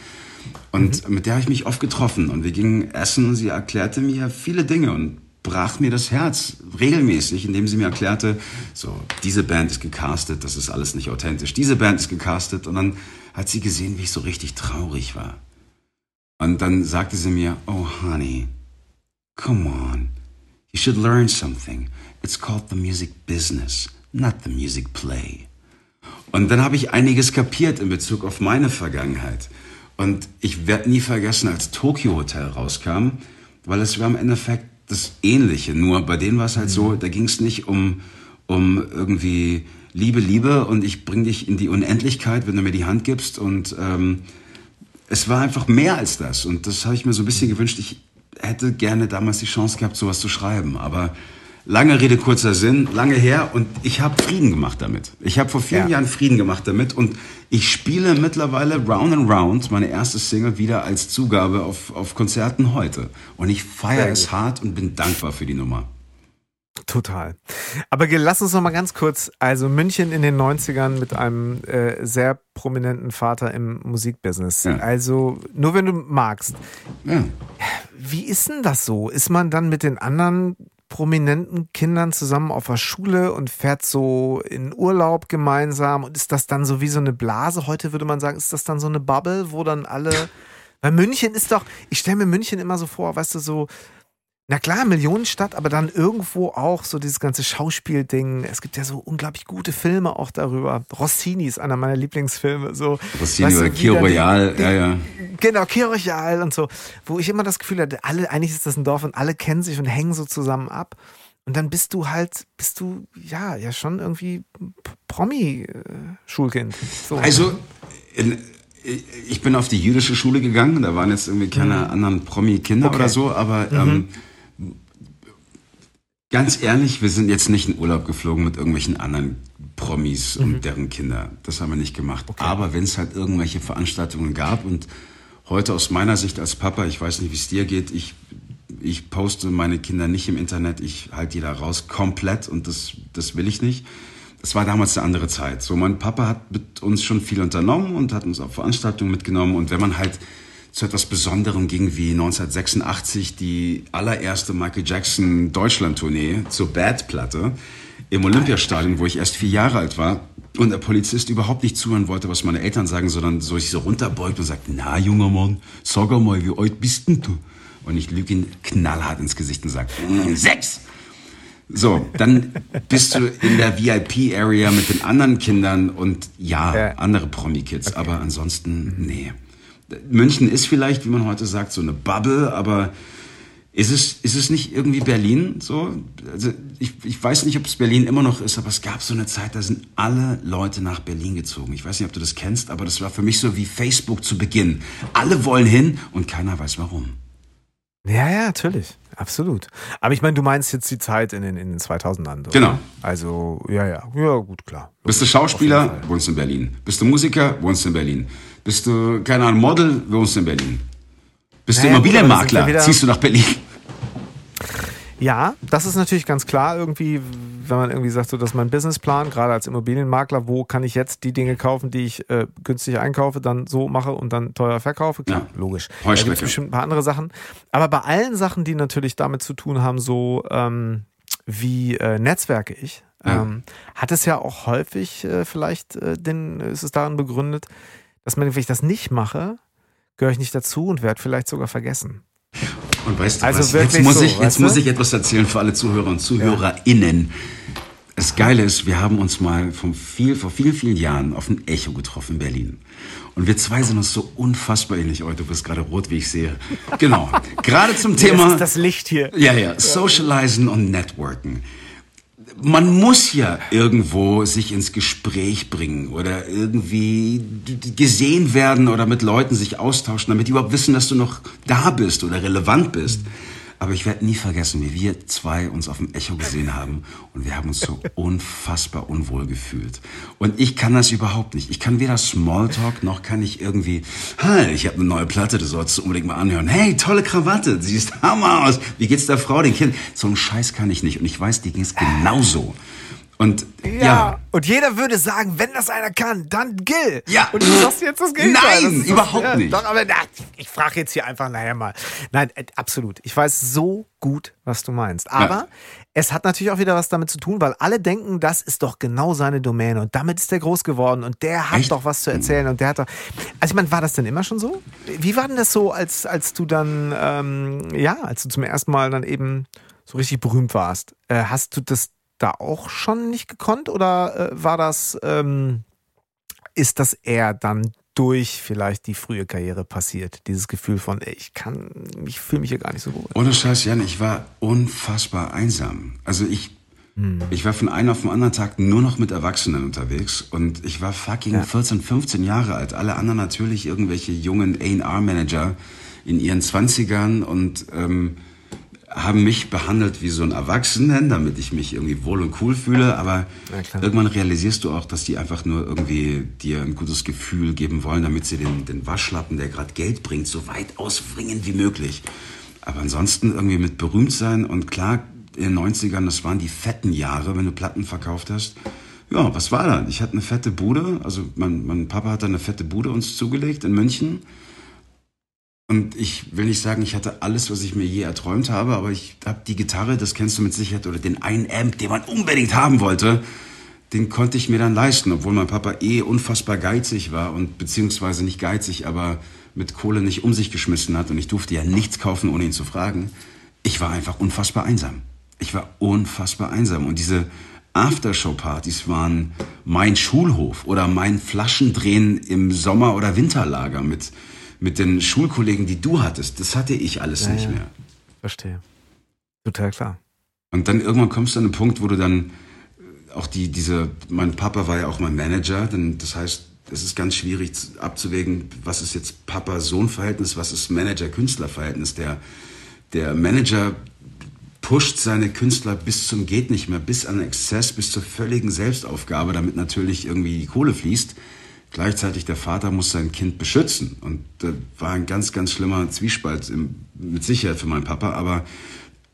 Und mhm. mit der habe ich mich oft getroffen und wir gingen essen und sie erklärte mir viele Dinge und brach mir das Herz regelmäßig, indem sie mir erklärte, so, diese Band ist gecastet, das ist alles nicht authentisch. Diese Band ist gecastet und dann hat sie gesehen, wie ich so richtig traurig war. Und dann sagte sie mir, oh honey, come on, you should learn something. It's called the music business, not the music play. Und dann habe ich einiges kapiert in Bezug auf meine Vergangenheit. Und ich werde nie vergessen, als Tokyo Hotel rauskam, weil es war im Endeffekt das Ähnliche. Nur bei denen war es halt so, mhm. da ging es nicht um, um irgendwie Liebe, Liebe und ich bring dich in die Unendlichkeit, wenn du mir die Hand gibst. Und ähm, es war einfach mehr als das. Und das habe ich mir so ein bisschen gewünscht. Ich hätte gerne damals die Chance gehabt, sowas zu schreiben. Aber Lange Rede, kurzer Sinn, lange her und ich habe Frieden gemacht damit. Ich habe vor vielen ja. Jahren Frieden gemacht damit und ich spiele mittlerweile Round and Round, meine erste Single, wieder als Zugabe auf, auf Konzerten heute. Und ich feiere es hart und bin dankbar für die Nummer. Total. Aber lass uns noch mal ganz kurz, also München in den 90ern mit einem äh, sehr prominenten Vater im Musikbusiness. Ja. Also nur wenn du magst. Ja. Wie ist denn das so? Ist man dann mit den anderen prominenten Kindern zusammen auf der Schule und fährt so in Urlaub gemeinsam und ist das dann so wie so eine Blase? Heute würde man sagen, ist das dann so eine Bubble, wo dann alle. Weil München ist doch, ich stelle mir München immer so vor, weißt du, so na klar, Millionenstadt, aber dann irgendwo auch so dieses ganze Schauspielding. Es gibt ja so unglaublich gute Filme auch darüber. Rossini ist einer meiner Lieblingsfilme. So, Rossini weißt du, oder Kio Royal, ja, ja. Genau, Kio Royal und so. Wo ich immer das Gefühl hatte, alle, eigentlich ist das ein Dorf und alle kennen sich und hängen so zusammen ab. Und dann bist du halt, bist du, ja, ja schon irgendwie Promi-Schulkind. So. Also, in, ich bin auf die jüdische Schule gegangen, da waren jetzt irgendwie keine mhm. anderen Promi-Kinder okay. oder so, aber mhm. ähm, Ganz ehrlich, wir sind jetzt nicht in Urlaub geflogen mit irgendwelchen anderen Promis mhm. und deren Kinder. Das haben wir nicht gemacht. Okay. Aber wenn es halt irgendwelche Veranstaltungen gab und heute aus meiner Sicht als Papa, ich weiß nicht, wie es dir geht, ich, ich poste meine Kinder nicht im Internet, ich halte die da raus komplett und das, das will ich nicht. Das war damals eine andere Zeit. So, mein Papa hat mit uns schon viel unternommen und hat uns auf Veranstaltungen mitgenommen und wenn man halt zu etwas Besonderem ging wie 1986 die allererste Michael Jackson Deutschland-Tournee zur Bad-Platte im Olympiastadion, wo ich erst vier Jahre alt war und der Polizist überhaupt nicht zuhören wollte, was meine Eltern sagen, sondern so sich so runterbeugt und sagt, na junger Mann, sag mal, wie alt bist denn du? Und ich lüge ihn knallhart ins Gesicht und sage, mm, sechs! So, dann bist du in der VIP-Area mit den anderen Kindern und ja, ja. andere Promi-Kids, okay. aber ansonsten, nee. München ist vielleicht, wie man heute sagt, so eine Bubble, aber Ist es, ist es nicht irgendwie Berlin so? Also ich, ich weiß nicht, ob es Berlin immer noch ist, aber es gab so eine Zeit, da sind alle Leute nach Berlin gezogen. Ich weiß nicht, ob du das kennst, aber das war für mich so wie Facebook zu Beginn. Alle wollen hin und keiner weiß warum. Ja, ja, natürlich. Absolut. Aber ich meine, du meinst jetzt die Zeit in den, in den 2000ern. Oder? Genau. Also, ja, ja, ja, gut, klar. Bist du Schauspieler, wohnst in Berlin. Bist du Musiker, wohnst in Berlin. Bist du, keine Ahnung, Model, wohnst in Berlin. Bist naja, du Immobilienmakler, ziehst du nach Berlin. Ja, das ist natürlich ganz klar irgendwie, wenn man irgendwie sagt, so, das ist mein Businessplan, gerade als Immobilienmakler, wo kann ich jetzt die Dinge kaufen, die ich äh, günstig einkaufe, dann so mache und dann teuer verkaufe? Klar, ja. logisch. Da gibt es bestimmt ein paar andere Sachen. Aber bei allen Sachen, die natürlich damit zu tun haben, so ähm, wie äh, netzwerke ich, ja. ähm, hat es ja auch häufig äh, vielleicht, äh, den, ist es daran begründet, dass man, wenn ich das nicht mache, gehöre ich nicht dazu und werde vielleicht sogar vergessen. Und weißt du also was, jetzt, muss, so, ich, jetzt muss ich etwas erzählen für alle Zuhörer und ZuhörerInnen. Ja. Das Geile ist, wir haben uns mal vom viel, vor vielen, vielen Jahren auf ein Echo getroffen in Berlin. Und wir zwei sind uns so unfassbar ähnlich. Oh, du bist gerade rot, wie ich sehe. Genau. gerade zum Thema. Das ist das Licht hier. Ja, ja. Socializen und Networken man muss ja irgendwo sich ins Gespräch bringen oder irgendwie gesehen werden oder mit Leuten sich austauschen, damit die überhaupt wissen, dass du noch da bist oder relevant bist. Aber ich werde nie vergessen, wie wir zwei uns auf dem Echo gesehen haben und wir haben uns so unfassbar unwohl gefühlt. Und ich kann das überhaupt nicht. Ich kann weder Smalltalk noch kann ich irgendwie, hi, ich habe eine neue Platte, du sollst unbedingt mal anhören. Hey, tolle Krawatte, siehst hammer aus. Wie geht's der Frau, den Kind? So einen Scheiß kann ich nicht und ich weiß, dir ging's genauso. Und ja. ja. Und jeder würde sagen, wenn das einer kann, dann Gil. Ja. Und du sagst jetzt das Gegenteil. Nein, das überhaupt das, nicht. Doch, aber na, ich frage jetzt hier einfach nachher mal. Nein, äh, absolut. Ich weiß so gut, was du meinst. Aber ja. es hat natürlich auch wieder was damit zu tun, weil alle denken, das ist doch genau seine Domäne und damit ist der groß geworden und der hat Echt? doch was zu erzählen und der hat doch. Also ich meine, war das denn immer schon so? Wie war denn das so, als als du dann ähm, ja, als du zum ersten Mal dann eben so richtig berühmt warst? Äh, hast du das da auch schon nicht gekonnt oder äh, war das, ähm, ist das eher dann durch vielleicht die frühe Karriere passiert? Dieses Gefühl von, ey, ich kann, ich fühle mich hier gar nicht so wohl. Ohne Scheiß, Jan, ich war unfassbar einsam. Also ich, hm. ich war von einem auf den anderen Tag nur noch mit Erwachsenen unterwegs und ich war fucking ja. 14, 15 Jahre alt. Alle anderen natürlich irgendwelche jungen A&R-Manager in ihren 20ern und ähm, haben mich behandelt wie so ein Erwachsenen, damit ich mich irgendwie wohl und cool fühle. Aber ja, irgendwann realisierst du auch, dass die einfach nur irgendwie dir ein gutes Gefühl geben wollen, damit sie den, den Waschlappen, der gerade Geld bringt, so weit ausbringen wie möglich. Aber ansonsten irgendwie mit berühmt sein und klar, in den 90ern, das waren die fetten Jahre, wenn du Platten verkauft hast. Ja, was war da? Ich hatte eine fette Bude, also mein, mein Papa hat da eine fette Bude uns zugelegt in München. Und ich will nicht sagen, ich hatte alles, was ich mir je erträumt habe, aber ich habe die Gitarre, das kennst du mit Sicherheit, oder den einen Amp, den man unbedingt haben wollte, den konnte ich mir dann leisten, obwohl mein Papa eh unfassbar geizig war und beziehungsweise nicht geizig, aber mit Kohle nicht um sich geschmissen hat und ich durfte ja nichts kaufen, ohne ihn zu fragen. Ich war einfach unfassbar einsam. Ich war unfassbar einsam und diese Aftershow-Partys waren mein Schulhof oder mein Flaschendrehen im Sommer- oder Winterlager mit mit den Schulkollegen, die du hattest, das hatte ich alles ja, nicht ja. mehr. Verstehe. Total klar. Und dann irgendwann kommst du an einen Punkt, wo du dann äh, auch die, diese, mein Papa war ja auch mein Manager, denn das heißt, es ist ganz schwierig abzuwägen, was ist jetzt Papa-Sohn-Verhältnis, was ist Manager-Künstler-Verhältnis. Der, der Manager pusht seine Künstler bis zum geht nicht mehr, bis an Exzess, bis zur völligen Selbstaufgabe, damit natürlich irgendwie die Kohle fließt. Gleichzeitig der Vater muss sein Kind beschützen. Und das war ein ganz, ganz schlimmer Zwiespalt im, mit Sicherheit für meinen Papa. Aber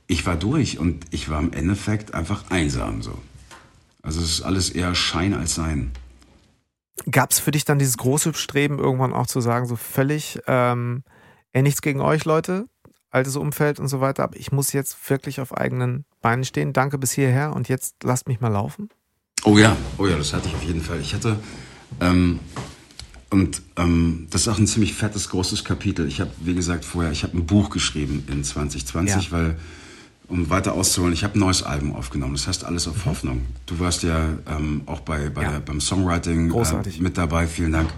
ich war durch und ich war im Endeffekt einfach einsam so. Also es ist alles eher Schein als Sein. Gab es für dich dann dieses große Streben, irgendwann auch zu sagen, so völlig, ähm, ey, nichts gegen euch, Leute, altes Umfeld und so weiter, aber ich muss jetzt wirklich auf eigenen Beinen stehen. Danke bis hierher und jetzt lasst mich mal laufen? Oh ja, oh ja, das hatte ich auf jeden Fall. Ich hatte ähm, und ähm, das ist auch ein ziemlich fettes, großes Kapitel. Ich habe, wie gesagt, vorher, ich habe ein Buch geschrieben in 2020, ja. weil, um weiter auszuholen, ich habe ein neues Album aufgenommen. Das heißt alles auf mhm. Hoffnung. Du warst ja ähm, auch bei, bei ja. Der, beim Songwriting äh, mit dabei. Vielen Dank.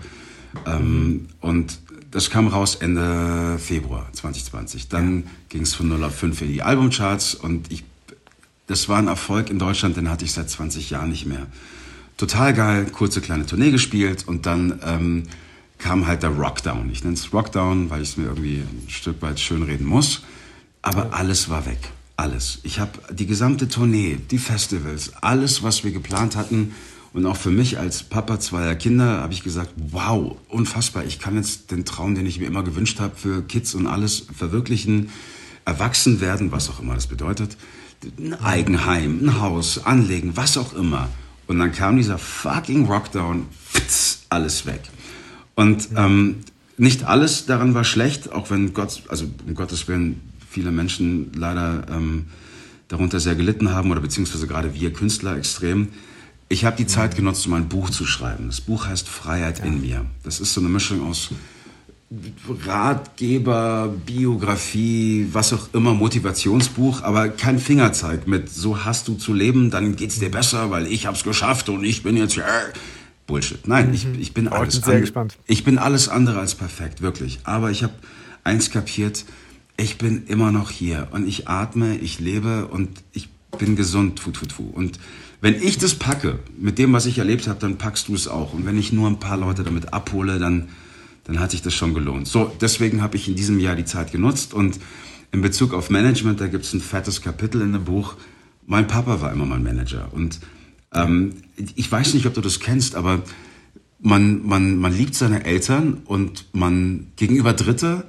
Ähm. Und das kam raus Ende Februar 2020. Dann ging es von 0 auf 5 in die Albumcharts und ich, das war ein Erfolg in Deutschland, den hatte ich seit 20 Jahren nicht mehr. Total geil, kurze kleine Tournee gespielt und dann ähm, kam halt der Rockdown. Ich nenne es Rockdown, weil ich es mir irgendwie ein Stück weit schönreden muss. Aber alles war weg. Alles. Ich habe die gesamte Tournee, die Festivals, alles, was wir geplant hatten, und auch für mich als Papa zweier Kinder habe ich gesagt, wow, unfassbar, ich kann jetzt den Traum, den ich mir immer gewünscht habe für Kids und alles verwirklichen, erwachsen werden, was auch immer das bedeutet, ein Eigenheim, ein Haus, anlegen, was auch immer. Und dann kam dieser fucking Rockdown, alles weg. Und ähm, nicht alles daran war schlecht, auch wenn Gott, also um Gottes Willen viele Menschen leider ähm, darunter sehr gelitten haben oder beziehungsweise gerade wir Künstler extrem. Ich habe die Zeit genutzt, um ein Buch zu schreiben. Das Buch heißt Freiheit ja. in mir. Das ist so eine Mischung aus Ratgeber, Biografie, was auch immer, Motivationsbuch, aber kein Fingerzeig mit so hast du zu leben, dann geht's dir besser, weil ich hab's geschafft und ich bin jetzt äh, Bullshit. Nein, mhm. ich, ich bin alles ich bin sehr gespannt. Ich bin alles andere als perfekt, wirklich. Aber ich habe eins kapiert, ich bin immer noch hier und ich atme, ich lebe und ich bin gesund, tu, tu, tu. Und wenn ich das packe, mit dem, was ich erlebt habe, dann packst du es auch. Und wenn ich nur ein paar Leute damit abhole, dann, dann hat sich das schon gelohnt. So, deswegen habe ich in diesem Jahr die Zeit genutzt. Und in Bezug auf Management, da gibt es ein fettes Kapitel in dem Buch. Mein Papa war immer mein Manager. Und ähm, ich weiß nicht, ob du das kennst, aber man, man, man liebt seine Eltern und man gegenüber Dritte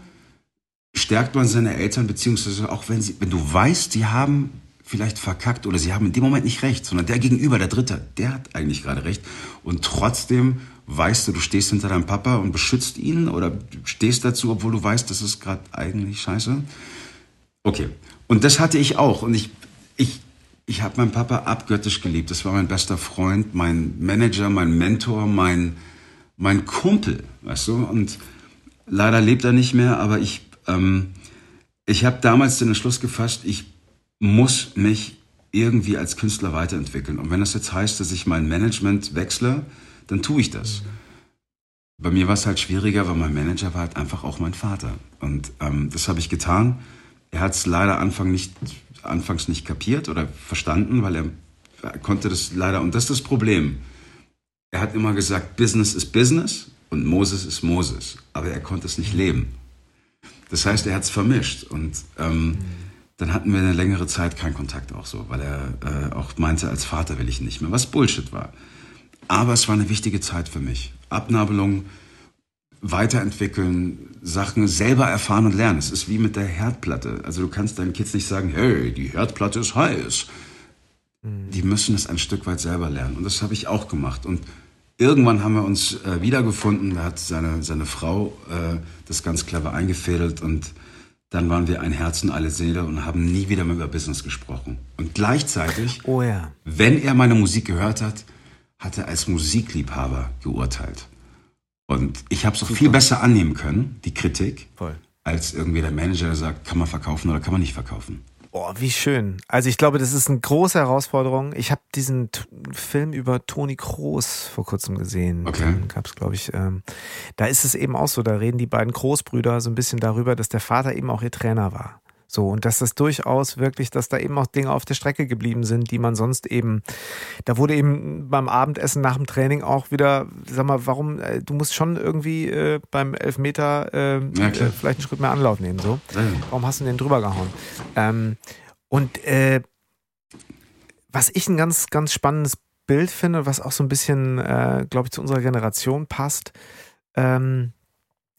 stärkt man seine Eltern, beziehungsweise auch wenn sie, wenn du weißt, sie haben vielleicht verkackt oder sie haben in dem Moment nicht recht, sondern der Gegenüber, der Dritte, der hat eigentlich gerade recht. Und trotzdem weißt du, du stehst hinter deinem Papa und beschützt ihn oder stehst dazu, obwohl du weißt, das ist gerade eigentlich scheiße. Okay. Und das hatte ich auch. Und ich, ich, ich habe meinen Papa abgöttisch geliebt. Das war mein bester Freund, mein Manager, mein Mentor, mein, mein Kumpel, weißt du? Und leider lebt er nicht mehr, aber ich, ähm, ich habe damals den Entschluss gefasst, ich muss mich irgendwie als Künstler weiterentwickeln. Und wenn das jetzt heißt, dass ich mein Management wechsle, dann tue ich das. Bei mir war es halt schwieriger, weil mein Manager war halt einfach auch mein Vater. Und ähm, das habe ich getan. Er hat es leider Anfang nicht, anfangs nicht kapiert oder verstanden, weil er, er konnte das leider, und das ist das Problem. Er hat immer gesagt, Business ist Business und Moses ist Moses. Aber er konnte es nicht leben. Das heißt, er hat es vermischt. Und ähm, mhm dann hatten wir eine längere Zeit keinen Kontakt auch so, weil er äh, auch meinte, als Vater will ich nicht mehr, was Bullshit war. Aber es war eine wichtige Zeit für mich. Abnabelung, weiterentwickeln, Sachen selber erfahren und lernen. Es ist wie mit der Herdplatte. Also du kannst deinen Kids nicht sagen, hey, die Herdplatte ist heiß. Mhm. Die müssen es ein Stück weit selber lernen. Und das habe ich auch gemacht. Und irgendwann haben wir uns äh, wiedergefunden. Da hat seine, seine Frau äh, das ganz clever eingefädelt und dann waren wir ein Herz und eine Seele und haben nie wieder mehr über Business gesprochen. Und gleichzeitig, oh ja. wenn er meine Musik gehört hat, hat er als Musikliebhaber geurteilt. Und ich habe es auch viel besser annehmen können, die Kritik, Voll. als irgendwie der Manager, der sagt, kann man verkaufen oder kann man nicht verkaufen. Oh, wie schön. Also ich glaube, das ist eine große Herausforderung. Ich habe diesen T Film über Toni Kroos vor kurzem gesehen. Okay. Gab es, glaube ich. Ähm, da ist es eben auch so, da reden die beiden Großbrüder so ein bisschen darüber, dass der Vater eben auch ihr Trainer war. So, und dass das durchaus wirklich, dass da eben auch Dinge auf der Strecke geblieben sind, die man sonst eben, da wurde eben beim Abendessen nach dem Training auch wieder, sag mal, warum, äh, du musst schon irgendwie äh, beim Elfmeter äh, ja, äh, vielleicht einen Schritt mehr Anlauf nehmen, so. Ja. Warum hast du den drüber gehauen? Ähm, und äh, was ich ein ganz, ganz spannendes Bild finde, was auch so ein bisschen, äh, glaube ich, zu unserer Generation passt, ähm,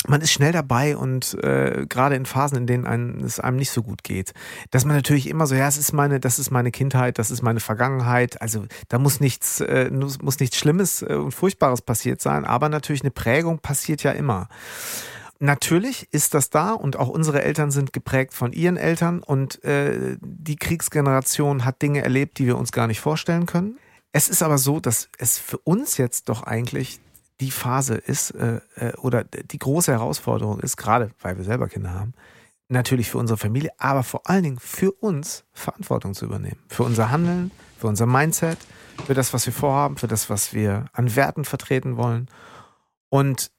man ist schnell dabei und äh, gerade in Phasen, in denen einem, es einem nicht so gut geht, dass man natürlich immer so, ja, es ist meine, das ist meine Kindheit, das ist meine Vergangenheit. Also da muss nichts, äh, muss nichts Schlimmes äh, und Furchtbares passiert sein, aber natürlich eine Prägung passiert ja immer. Natürlich ist das da und auch unsere Eltern sind geprägt von ihren Eltern und äh, die Kriegsgeneration hat Dinge erlebt, die wir uns gar nicht vorstellen können. Es ist aber so, dass es für uns jetzt doch eigentlich die Phase ist äh, äh, oder die große Herausforderung ist, gerade weil wir selber Kinder haben, natürlich für unsere Familie, aber vor allen Dingen für uns Verantwortung zu übernehmen. Für unser Handeln, für unser Mindset, für das, was wir vorhaben, für das, was wir an Werten vertreten wollen. Und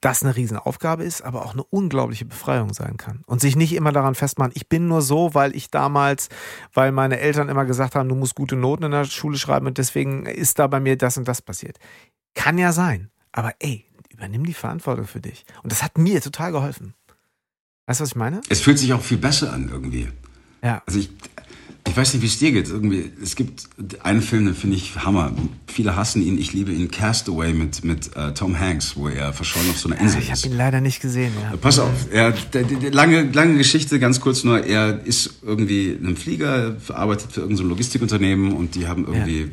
das eine Riesenaufgabe ist, aber auch eine unglaubliche Befreiung sein kann. Und sich nicht immer daran festmachen, ich bin nur so, weil ich damals, weil meine Eltern immer gesagt haben, du musst gute Noten in der Schule schreiben und deswegen ist da bei mir das und das passiert. Kann ja sein, aber ey, übernimm die Verantwortung für dich. Und das hat mir total geholfen. Weißt du, was ich meine? Es fühlt sich auch viel besser an irgendwie. Ja. Also ich, ich weiß nicht, wie es dir geht. Irgendwie, es gibt einen Film, den finde ich Hammer. Viele hassen ihn, ich liebe ihn. Castaway mit, mit uh, Tom Hanks, wo er verschollen auf so einer Insel ja, ist. Ich habe ihn leider nicht gesehen. Ja. Pass auf, er, der, der, lange, lange Geschichte, ganz kurz nur. Er ist irgendwie in einem Flieger, arbeitet für irgendein so Logistikunternehmen und die haben irgendwie ja.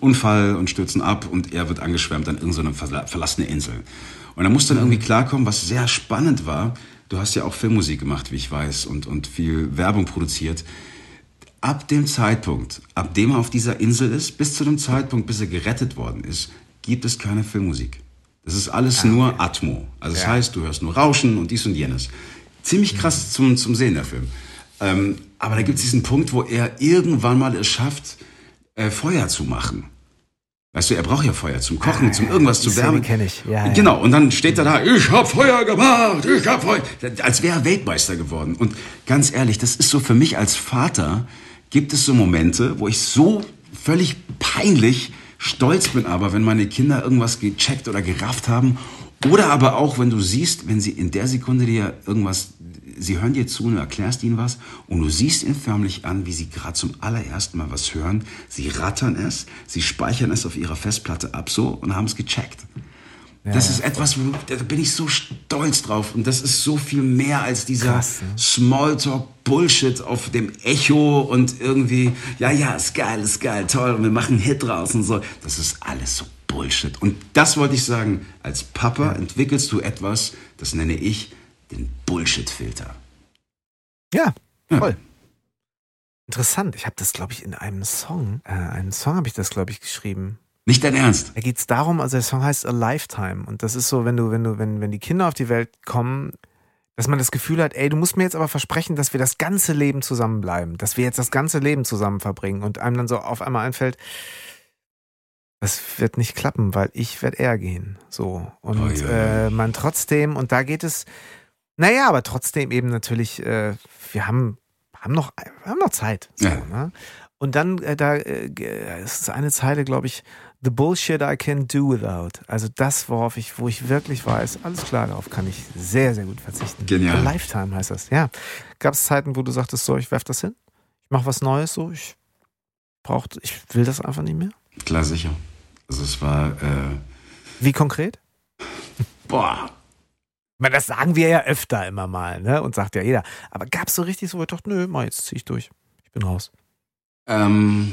Unfall und stürzen ab und er wird angeschwemmt an irgendeine so verlassene Insel. Und er muss dann irgendwie klarkommen, was sehr spannend war. Du hast ja auch Filmmusik gemacht, wie ich weiß, und, und viel Werbung produziert ab dem Zeitpunkt, ab dem er auf dieser Insel ist, bis zu dem Zeitpunkt, bis er gerettet worden ist, gibt es keine Filmmusik. Das ist alles ah, okay. nur Atmo. Also das ja. heißt, du hörst nur Rauschen und dies und jenes. Ziemlich krass mhm. zum, zum Sehen, der Film. Ähm, aber da gibt es diesen Punkt, wo er irgendwann mal es schafft, äh, Feuer zu machen. Weißt du, er braucht ja Feuer zum Kochen, ah, zum irgendwas zu wärmen. kenne ich. Ja, genau, und dann steht er da, ich hab Feuer gemacht, ich hab Feuer. Als wäre er Weltmeister geworden. Und ganz ehrlich, das ist so für mich als Vater, gibt es so Momente, wo ich so völlig peinlich stolz bin, aber wenn meine Kinder irgendwas gecheckt oder gerafft haben oder aber auch, wenn du siehst, wenn sie in der Sekunde dir irgendwas, sie hören dir zu und du erklärst ihnen was und du siehst ihnen förmlich an, wie sie gerade zum allerersten Mal was hören. Sie rattern es, sie speichern es auf ihrer Festplatte ab so und haben es gecheckt. Ja, das ist etwas, wo, da bin ich so stolz drauf. Und das ist so viel mehr als dieser Krass, ne? Smalltalk-Bullshit auf dem Echo und irgendwie, ja, ja, ist geil, ist geil, toll, und wir machen einen Hit draus und so. Das ist alles so Bullshit. Und das wollte ich sagen, als Papa ja. entwickelst du etwas, das nenne ich den Bullshit-Filter. Ja, voll. Ja. Interessant. Ich habe das, glaube ich, in einem Song, äh, einen Song habe ich das, glaube ich, geschrieben. Nicht dein Ernst? Da geht's darum, also der Song heißt A Lifetime und das ist so, wenn du, wenn du, wenn, wenn die Kinder auf die Welt kommen, dass man das Gefühl hat, ey, du musst mir jetzt aber versprechen, dass wir das ganze Leben zusammenbleiben, dass wir jetzt das ganze Leben zusammen verbringen und einem dann so auf einmal einfällt, das wird nicht klappen, weil ich werde eher gehen. So. Und oh, ja. äh, man trotzdem, und da geht es, naja, aber trotzdem eben natürlich, äh, wir haben, haben, noch, haben noch Zeit. So, ja. ne? Und dann, äh, da äh, ist eine Zeile, glaube ich, The bullshit I can do without. Also das, worauf ich, wo ich wirklich weiß, alles klar, darauf kann ich sehr, sehr gut verzichten. Genial. A Lifetime heißt das, ja. Gab es Zeiten, wo du sagtest, so, ich werf das hin, ich mache was Neues, so, ich brauch, ich will das einfach nicht mehr? Klar, sicher. Also es war. Äh Wie konkret? Boah. Meine, das sagen wir ja öfter immer mal, ne? Und sagt ja jeder. Aber gab es so richtig so, wo ich dachte, nö, mal jetzt zieh ich durch. Ich bin raus. Ähm,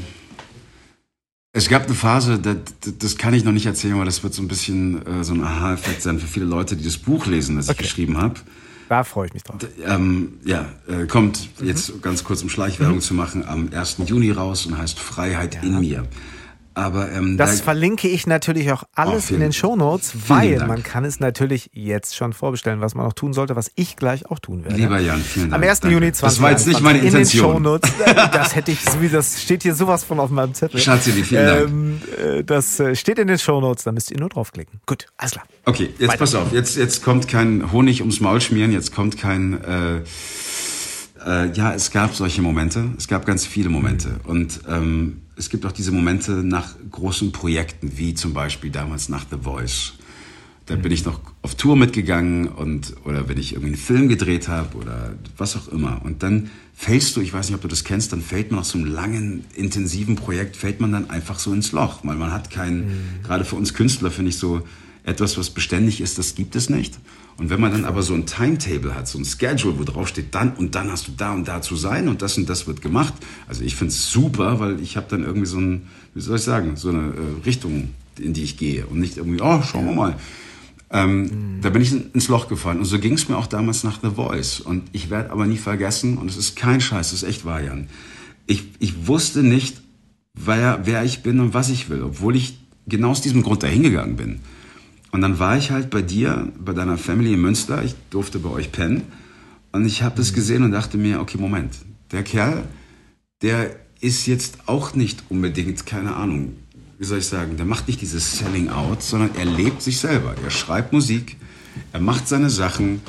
es gab eine Phase, das, das, kann ich noch nicht erzählen, weil das wird so ein bisschen äh, so ein Aha-Effekt sein für viele Leute, die das Buch lesen, das okay. ich geschrieben habe. Da freue ich mich drauf. Ähm, ja, äh, kommt mhm. jetzt ganz kurz, um Schleichwerbung mhm. zu machen, am 1. Juni raus und heißt Freiheit ja. in mir. Aber ähm, das da, verlinke ich natürlich auch alles oh, in den Shownotes, weil man kann es natürlich jetzt schon vorbestellen, was man auch tun sollte, was ich gleich auch tun werde. Lieber Jan, vielen Dank. Am 1. Danke. Juni 2020. Das war jetzt nicht meine Intention. In den Shownotes. Das hätte ich, das steht hier sowas von auf meinem Zettel. Schatzi, vielen Dank. Ähm, äh, das äh, steht in den Shownotes, da müsst ihr nur draufklicken. Gut, alles klar. Okay, jetzt Weiter. pass auf. Jetzt, jetzt kommt kein Honig ums Maul schmieren, jetzt kommt kein... Äh, äh, ja, es gab solche Momente. Es gab ganz viele Momente. Und ähm, es gibt auch diese Momente nach großen Projekten, wie zum Beispiel damals nach The Voice. Da bin ich noch auf Tour mitgegangen und oder wenn ich irgendwie einen Film gedreht habe oder was auch immer. Und dann fällst du, ich weiß nicht, ob du das kennst, dann fällt man aus so einem langen, intensiven Projekt, fällt man dann einfach so ins Loch. Weil man hat keinen, mhm. gerade für uns Künstler finde ich so, etwas, was beständig ist, das gibt es nicht. Und wenn man dann aber so ein Timetable hat, so ein Schedule, wo drauf steht, dann und dann hast du da und da zu sein und das und das wird gemacht. Also ich finde es super, weil ich habe dann irgendwie so ein, wie soll ich sagen, so eine äh, Richtung, in die ich gehe und nicht irgendwie, oh, schauen wir mal. Ähm, mhm. Da bin ich ins Loch gefallen. Und so ging es mir auch damals nach The Voice. Und ich werde aber nie vergessen, und es ist kein Scheiß, das ist echt wahr, Jan. Ich, ich wusste nicht, wer, wer ich bin und was ich will, obwohl ich genau aus diesem Grund dahingegangen bin. Und dann war ich halt bei dir, bei deiner Family in Münster. Ich durfte bei euch pennen. Und ich habe das gesehen und dachte mir, okay, Moment. Der Kerl, der ist jetzt auch nicht unbedingt, keine Ahnung, wie soll ich sagen, der macht nicht dieses Selling Out, sondern er lebt sich selber. Er schreibt Musik, er macht seine Sachen,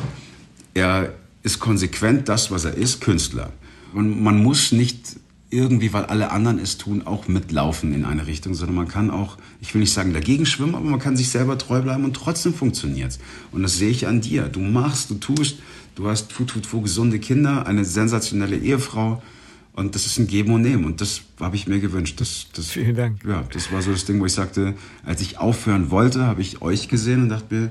er ist konsequent das, was er ist, Künstler. Und man muss nicht irgendwie, weil alle anderen es tun, auch mitlaufen in eine Richtung, sondern man kann auch, ich will nicht sagen dagegen schwimmen, aber man kann sich selber treu bleiben und trotzdem funktioniert's. Und das sehe ich an dir. Du machst, du tust, du hast tut, tut, tut, gesunde Kinder, eine sensationelle Ehefrau, und das ist ein Geben und Nehmen. Und das habe ich mir gewünscht. Das, das, Vielen Dank. Ja, das war so das Ding, wo ich sagte, als ich aufhören wollte, habe ich euch gesehen und dachte mir,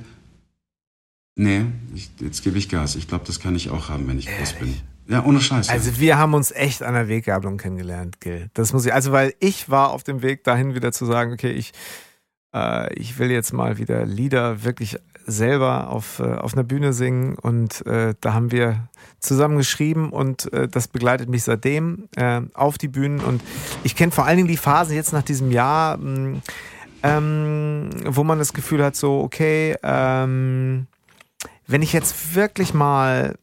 nee, ich, jetzt gebe ich Gas. Ich glaube, das kann ich auch haben, wenn ich groß bin. Ja, ohne Scheiß. Also wir haben uns echt an der Weggabelung kennengelernt, Gil. Das muss ich, also weil ich war auf dem Weg dahin wieder zu sagen, okay, ich, äh, ich will jetzt mal wieder Lieder wirklich selber auf, äh, auf einer Bühne singen und äh, da haben wir zusammen geschrieben und äh, das begleitet mich seitdem äh, auf die Bühnen und ich kenne vor allen Dingen die Phase jetzt nach diesem Jahr, mh, ähm, wo man das Gefühl hat, so, okay, ähm, wenn ich jetzt wirklich mal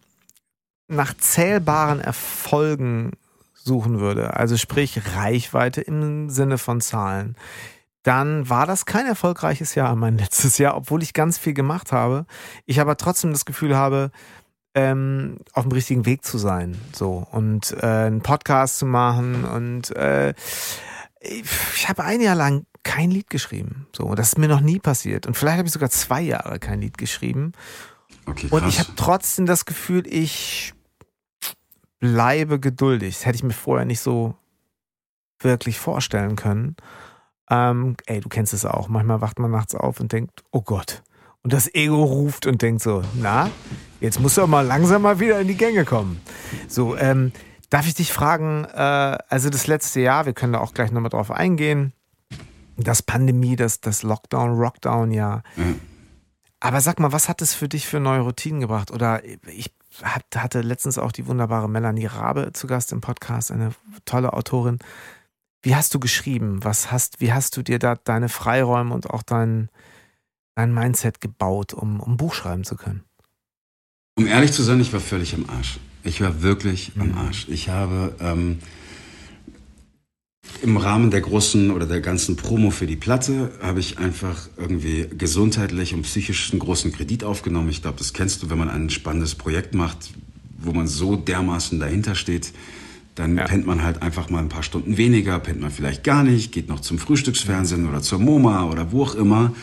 nach zählbaren Erfolgen suchen würde, also sprich Reichweite im Sinne von Zahlen, dann war das kein erfolgreiches Jahr, mein letztes Jahr, obwohl ich ganz viel gemacht habe. Ich aber trotzdem das Gefühl habe, ähm, auf dem richtigen Weg zu sein, so und äh, einen Podcast zu machen und äh, ich habe ein Jahr lang kein Lied geschrieben, so das ist mir noch nie passiert. Und vielleicht habe ich sogar zwei Jahre kein Lied geschrieben. Okay, und ich habe trotzdem das Gefühl, ich bleibe geduldig. Das hätte ich mir vorher nicht so wirklich vorstellen können. Ähm, ey, du kennst es auch. Manchmal wacht man nachts auf und denkt, oh Gott. Und das Ego ruft und denkt so, na, jetzt musst du doch mal langsam mal wieder in die Gänge kommen. So, ähm, darf ich dich fragen, äh, also das letzte Jahr, wir können da auch gleich nochmal drauf eingehen, das Pandemie, das, das Lockdown, Rockdown, ja. Mhm. Aber sag mal, was hat es für dich für neue Routinen gebracht? Oder ich hatte letztens auch die wunderbare Melanie Rabe zu Gast im Podcast, eine tolle Autorin. Wie hast du geschrieben? Was hast, wie hast du dir da deine Freiräume und auch dein, dein Mindset gebaut, um, um Buch schreiben zu können? Um ehrlich zu sein, ich war völlig am Arsch. Ich war wirklich mhm. am Arsch. Ich habe ähm, im Rahmen der großen oder der ganzen Promo für die Platte habe ich einfach irgendwie gesundheitlich und psychisch einen großen Kredit aufgenommen. Ich glaube, das kennst du, wenn man ein spannendes Projekt macht, wo man so dermaßen dahinter steht dann ja. pennt man halt einfach mal ein paar Stunden weniger, pennt man vielleicht gar nicht, geht noch zum Frühstücksfernsehen oder zur MoMA oder wo auch immer.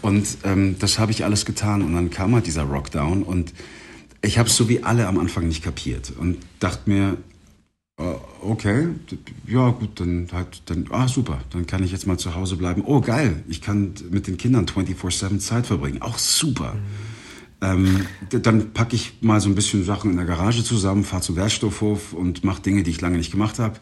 Und ähm, das habe ich alles getan. Und dann kam halt dieser Rockdown. Und ich habe es so wie alle am Anfang nicht kapiert. Und dachte mir, okay, ja gut, dann halt, dann, ah super, dann kann ich jetzt mal zu Hause bleiben. Oh geil, ich kann mit den Kindern 24-7 Zeit verbringen. Auch super. Mhm. Ähm, dann packe ich mal so ein bisschen Sachen in der Garage zusammen, fahre zum Wertstoffhof und mache Dinge, die ich lange nicht gemacht habe.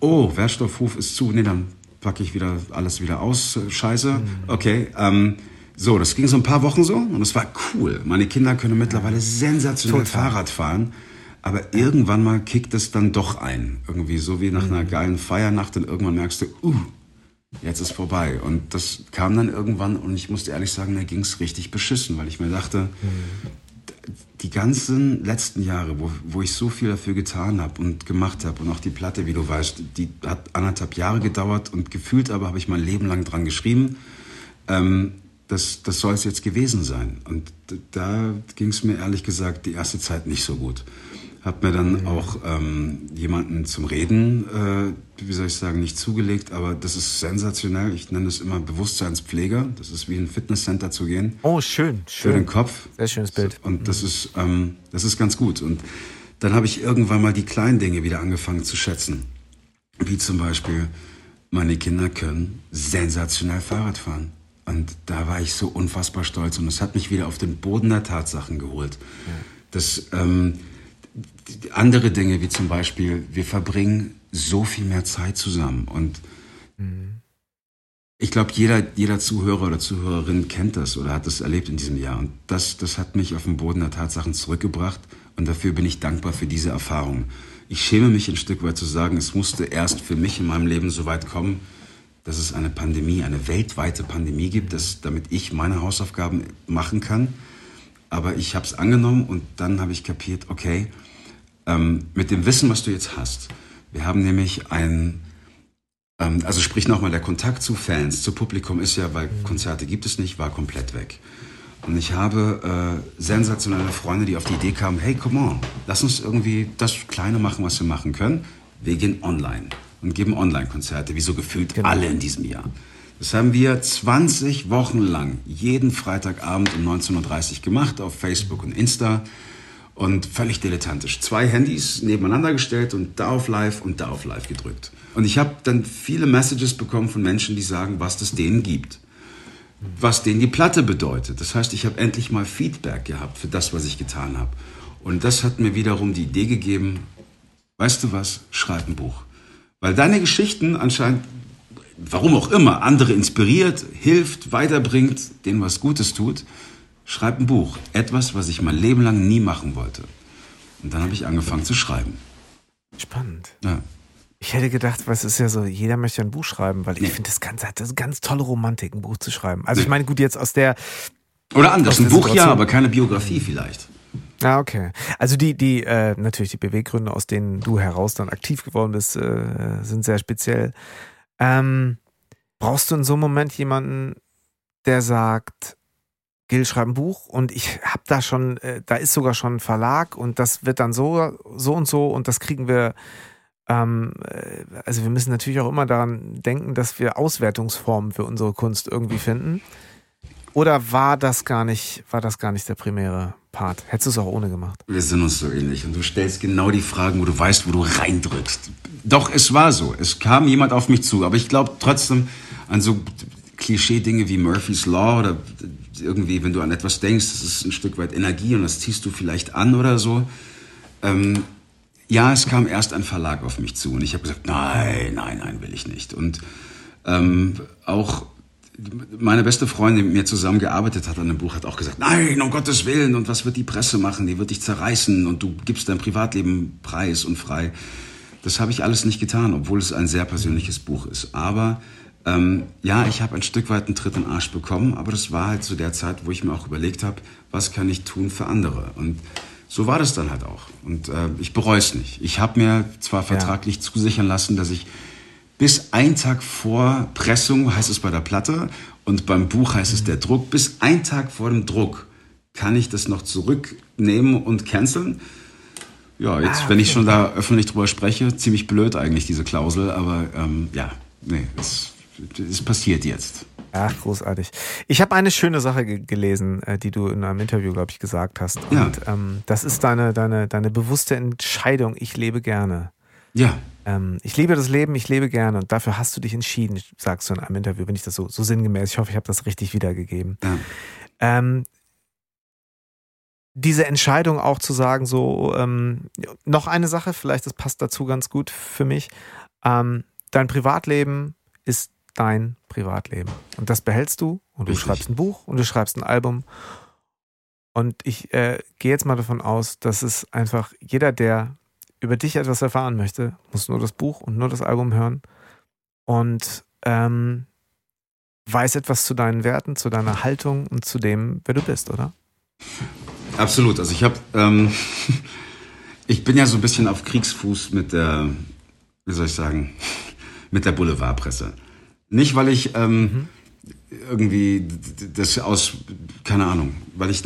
Oh, Wertstoffhof ist zu. Nee, dann packe ich wieder alles wieder aus. Scheiße. Mhm. Okay. Ähm, so, das ging so ein paar Wochen so und es war cool. Meine Kinder können mittlerweile sensationell Total. Fahrrad fahren. Aber irgendwann mal kickt es dann doch ein. Irgendwie so wie nach einer mhm. geilen Feiernacht und irgendwann merkst du, uh, jetzt ist vorbei. Und das kam dann irgendwann und ich musste ehrlich sagen, da ging es richtig beschissen, weil ich mir dachte, die ganzen letzten Jahre, wo, wo ich so viel dafür getan habe und gemacht habe und auch die Platte, wie du weißt, die hat anderthalb Jahre gedauert und gefühlt aber habe ich mein Leben lang dran geschrieben. Ähm, das, das soll es jetzt gewesen sein. Und da ging es mir ehrlich gesagt die erste Zeit nicht so gut habe mir dann auch ähm, jemanden zum Reden, äh, wie soll ich sagen, nicht zugelegt, aber das ist sensationell. Ich nenne es immer Bewusstseinspfleger. Das ist wie ein Fitnesscenter zu gehen. Oh, schön, schön. Für den Kopf. Sehr schönes Bild. Und das mhm. ist, ähm, das ist ganz gut. Und dann habe ich irgendwann mal die kleinen Dinge wieder angefangen zu schätzen. Wie zum Beispiel, meine Kinder können sensationell Fahrrad fahren. Und da war ich so unfassbar stolz und es hat mich wieder auf den Boden der Tatsachen geholt. Ja. Das, ähm, andere Dinge, wie zum Beispiel, wir verbringen so viel mehr Zeit zusammen. Und mhm. ich glaube, jeder, jeder Zuhörer oder Zuhörerin kennt das oder hat das erlebt in diesem Jahr. Und das, das hat mich auf den Boden der Tatsachen zurückgebracht. Und dafür bin ich dankbar für diese Erfahrung. Ich schäme mich ein Stück weit zu sagen, es musste erst für mich in meinem Leben so weit kommen, dass es eine Pandemie, eine weltweite Pandemie gibt, dass, damit ich meine Hausaufgaben machen kann. Aber ich habe es angenommen und dann habe ich kapiert, okay, ähm, mit dem Wissen, was du jetzt hast. Wir haben nämlich ein, Ähm, also sprich nochmal, der Kontakt zu Fans, zu Publikum ist ja, weil Konzerte gibt es nicht, war komplett weg. Und ich habe äh, sensationelle Freunde, die auf die Idee kamen, hey, come on, lass uns irgendwie das Kleine machen, was wir machen können. Wir gehen online und geben Online-Konzerte, wie so gefühlt genau. alle in diesem Jahr. Das haben wir 20 Wochen lang jeden Freitagabend um 19.30 Uhr gemacht auf Facebook und Insta und völlig dilettantisch. Zwei Handys nebeneinander gestellt und da auf Live und da auf Live gedrückt. Und ich habe dann viele Messages bekommen von Menschen, die sagen, was das denen gibt. Was denen die Platte bedeutet. Das heißt, ich habe endlich mal Feedback gehabt für das, was ich getan habe. Und das hat mir wiederum die Idee gegeben, weißt du was, schreib ein Buch. Weil deine Geschichten anscheinend, warum auch immer, andere inspiriert, hilft, weiterbringt, denen was Gutes tut. Schreib ein Buch. Etwas, was ich mein Leben lang nie machen wollte. Und dann habe ich angefangen zu schreiben. Spannend. Ja. Ich hätte gedacht, was ist ja so, jeder möchte ein Buch schreiben, weil ich nee. finde, das, ganz, das ist eine ganz tolle Romantik, ein Buch zu schreiben. Also nee. ich meine, gut, jetzt aus der. Oder anders, ein Buch ja, aber keine Biografie vielleicht. Ah, okay. Also die, die, äh, natürlich die Beweggründe, aus denen du heraus dann aktiv geworden bist, äh, sind sehr speziell. Ähm, brauchst du in so einem Moment jemanden, der sagt, Gil schreibt ein Buch und ich habe da schon, äh, da ist sogar schon ein Verlag und das wird dann so, so und so und das kriegen wir ähm, äh, also wir müssen natürlich auch immer daran denken, dass wir Auswertungsformen für unsere Kunst irgendwie finden. Oder war das gar nicht, war das gar nicht der primäre Part? Hättest du es auch ohne gemacht? Wir sind uns so ähnlich und du stellst genau die Fragen, wo du weißt, wo du reindrückst. Doch, es war so. Es kam jemand auf mich zu, aber ich glaube trotzdem an so Klischee-Dinge wie Murphy's Law oder irgendwie, wenn du an etwas denkst, das ist ein Stück weit Energie und das ziehst du vielleicht an oder so. Ähm, ja, es kam erst ein Verlag auf mich zu und ich habe gesagt, nein, nein, nein, will ich nicht. Und ähm, auch meine beste Freundin, die mit mir zusammengearbeitet hat an dem Buch, hat auch gesagt, nein, um Gottes Willen, und was wird die Presse machen? Die wird dich zerreißen und du gibst dein Privatleben preis und frei. Das habe ich alles nicht getan, obwohl es ein sehr persönliches Buch ist. Aber ähm, ja, ich habe ein Stück weit einen Tritt in den Arsch bekommen, aber das war halt zu der Zeit, wo ich mir auch überlegt habe, was kann ich tun für andere? Und so war das dann halt auch. Und äh, ich bereue es nicht. Ich habe mir zwar vertraglich ja. zusichern lassen, dass ich bis ein Tag vor Pressung, heißt es bei der Platte, und beim Buch heißt es der Druck, bis ein Tag vor dem Druck kann ich das noch zurücknehmen und canceln. Ja, jetzt, ah, okay. wenn ich schon da öffentlich drüber spreche, ziemlich blöd eigentlich diese Klausel, aber ähm, ja, nee, es, es passiert jetzt. Ach, großartig. Ich habe eine schöne Sache ge gelesen, äh, die du in einem Interview, glaube ich, gesagt hast. Und ja. ähm, das ist deine, deine, deine bewusste Entscheidung, ich lebe gerne. Ja. Ähm, ich liebe das Leben, ich lebe gerne und dafür hast du dich entschieden, sagst du in einem Interview, wenn ich das so, so sinngemäß, ich hoffe, ich habe das richtig wiedergegeben. Ja. Ähm, diese Entscheidung auch zu sagen, so, ähm, noch eine Sache, vielleicht das passt dazu ganz gut für mich. Ähm, dein Privatleben ist dein Privatleben. Und das behältst du und du Richtig. schreibst ein Buch und du schreibst ein Album. Und ich äh, gehe jetzt mal davon aus, dass es einfach jeder, der über dich etwas erfahren möchte, muss nur das Buch und nur das Album hören und ähm, weiß etwas zu deinen Werten, zu deiner Haltung und zu dem, wer du bist, oder? Absolut. Also ich habe, ähm, ich bin ja so ein bisschen auf Kriegsfuß mit der, wie soll ich sagen, mit der Boulevardpresse. Nicht, weil ich ähm, mhm. irgendwie das aus, keine Ahnung, weil ich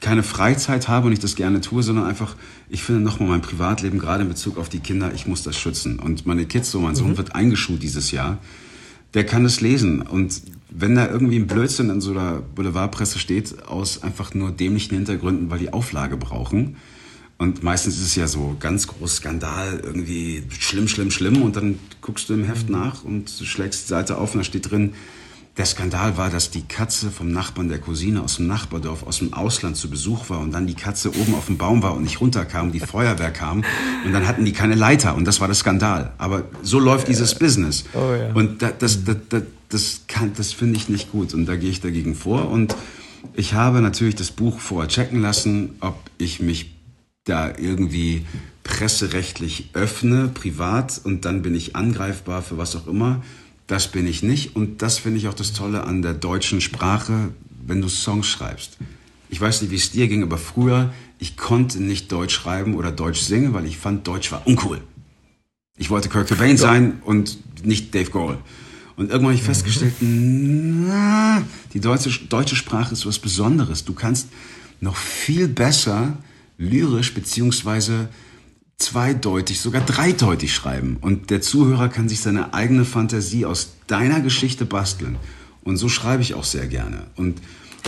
keine Freizeit habe und ich das gerne tue, sondern einfach, ich finde nochmal mein Privatleben, gerade in Bezug auf die Kinder, ich muss das schützen. Und meine Kids, so mein mhm. Sohn wird eingeschult dieses Jahr, der kann es lesen. Und wenn da irgendwie ein Blödsinn in so einer Boulevardpresse steht, aus einfach nur dämlichen Hintergründen, weil die Auflage brauchen, und meistens ist es ja so ganz groß Skandal, irgendwie schlimm, schlimm, schlimm. Und dann guckst du im Heft mhm. nach und schlägst die Seite auf und da steht drin, der Skandal war, dass die Katze vom Nachbarn der Cousine aus dem Nachbardorf aus dem Ausland zu Besuch war und dann die Katze oben auf dem Baum war und nicht runterkam, die Feuerwehr kam und dann hatten die keine Leiter und das war der Skandal. Aber so läuft dieses Business. Oh, ja. Und das, das, das, das, das, kann, das finde ich nicht gut und da gehe ich dagegen vor und ich habe natürlich das Buch vorher checken lassen, ob ich mich da irgendwie presserechtlich öffne, privat, und dann bin ich angreifbar für was auch immer. Das bin ich nicht. Und das finde ich auch das Tolle an der deutschen Sprache, wenn du Songs schreibst. Ich weiß nicht, wie es dir ging, aber früher, ich konnte nicht Deutsch schreiben oder Deutsch singen, weil ich fand, Deutsch war uncool. Ich wollte Kurt Cobain sein und nicht Dave Grohl. Und irgendwann habe ich festgestellt, na, die deutsche, deutsche Sprache ist was Besonderes. Du kannst noch viel besser lyrisch beziehungsweise zweideutig, sogar dreideutig schreiben. Und der Zuhörer kann sich seine eigene Fantasie aus deiner Geschichte basteln. Und so schreibe ich auch sehr gerne. Und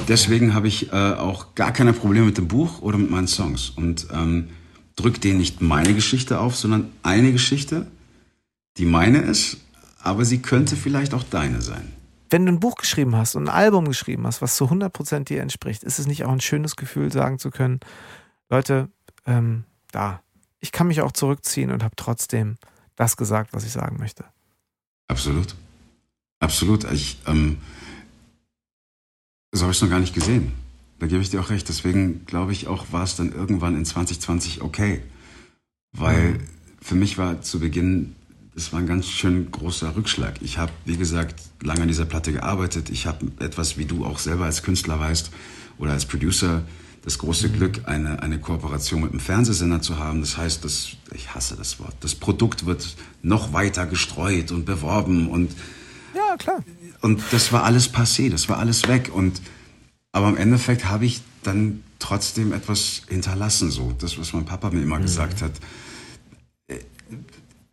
deswegen habe ich äh, auch gar keine Probleme mit dem Buch oder mit meinen Songs. Und ähm, drück denen nicht meine Geschichte auf, sondern eine Geschichte, die meine ist, aber sie könnte vielleicht auch deine sein. Wenn du ein Buch geschrieben hast und ein Album geschrieben hast, was zu 100% dir entspricht, ist es nicht auch ein schönes Gefühl, sagen zu können, Leute, ähm, da, ich kann mich auch zurückziehen und habe trotzdem das gesagt, was ich sagen möchte. Absolut. Absolut. Ich, ähm, so habe ich es noch gar nicht gesehen. Da gebe ich dir auch recht. Deswegen glaube ich auch, war es dann irgendwann in 2020 okay. Weil mhm. für mich war zu Beginn, es war ein ganz schön großer Rückschlag. Ich habe, wie gesagt, lange an dieser Platte gearbeitet. Ich habe etwas, wie du auch selber als Künstler weißt oder als Producer, das große Glück, eine, eine Kooperation mit einem Fernsehsender zu haben. Das heißt, das, ich hasse das Wort, das Produkt wird noch weiter gestreut und beworben und ja, klar. Und das war alles passé, das war alles weg. Und, aber im Endeffekt habe ich dann trotzdem etwas hinterlassen, so. Das, was mein Papa mir immer mhm. gesagt hat. Äh,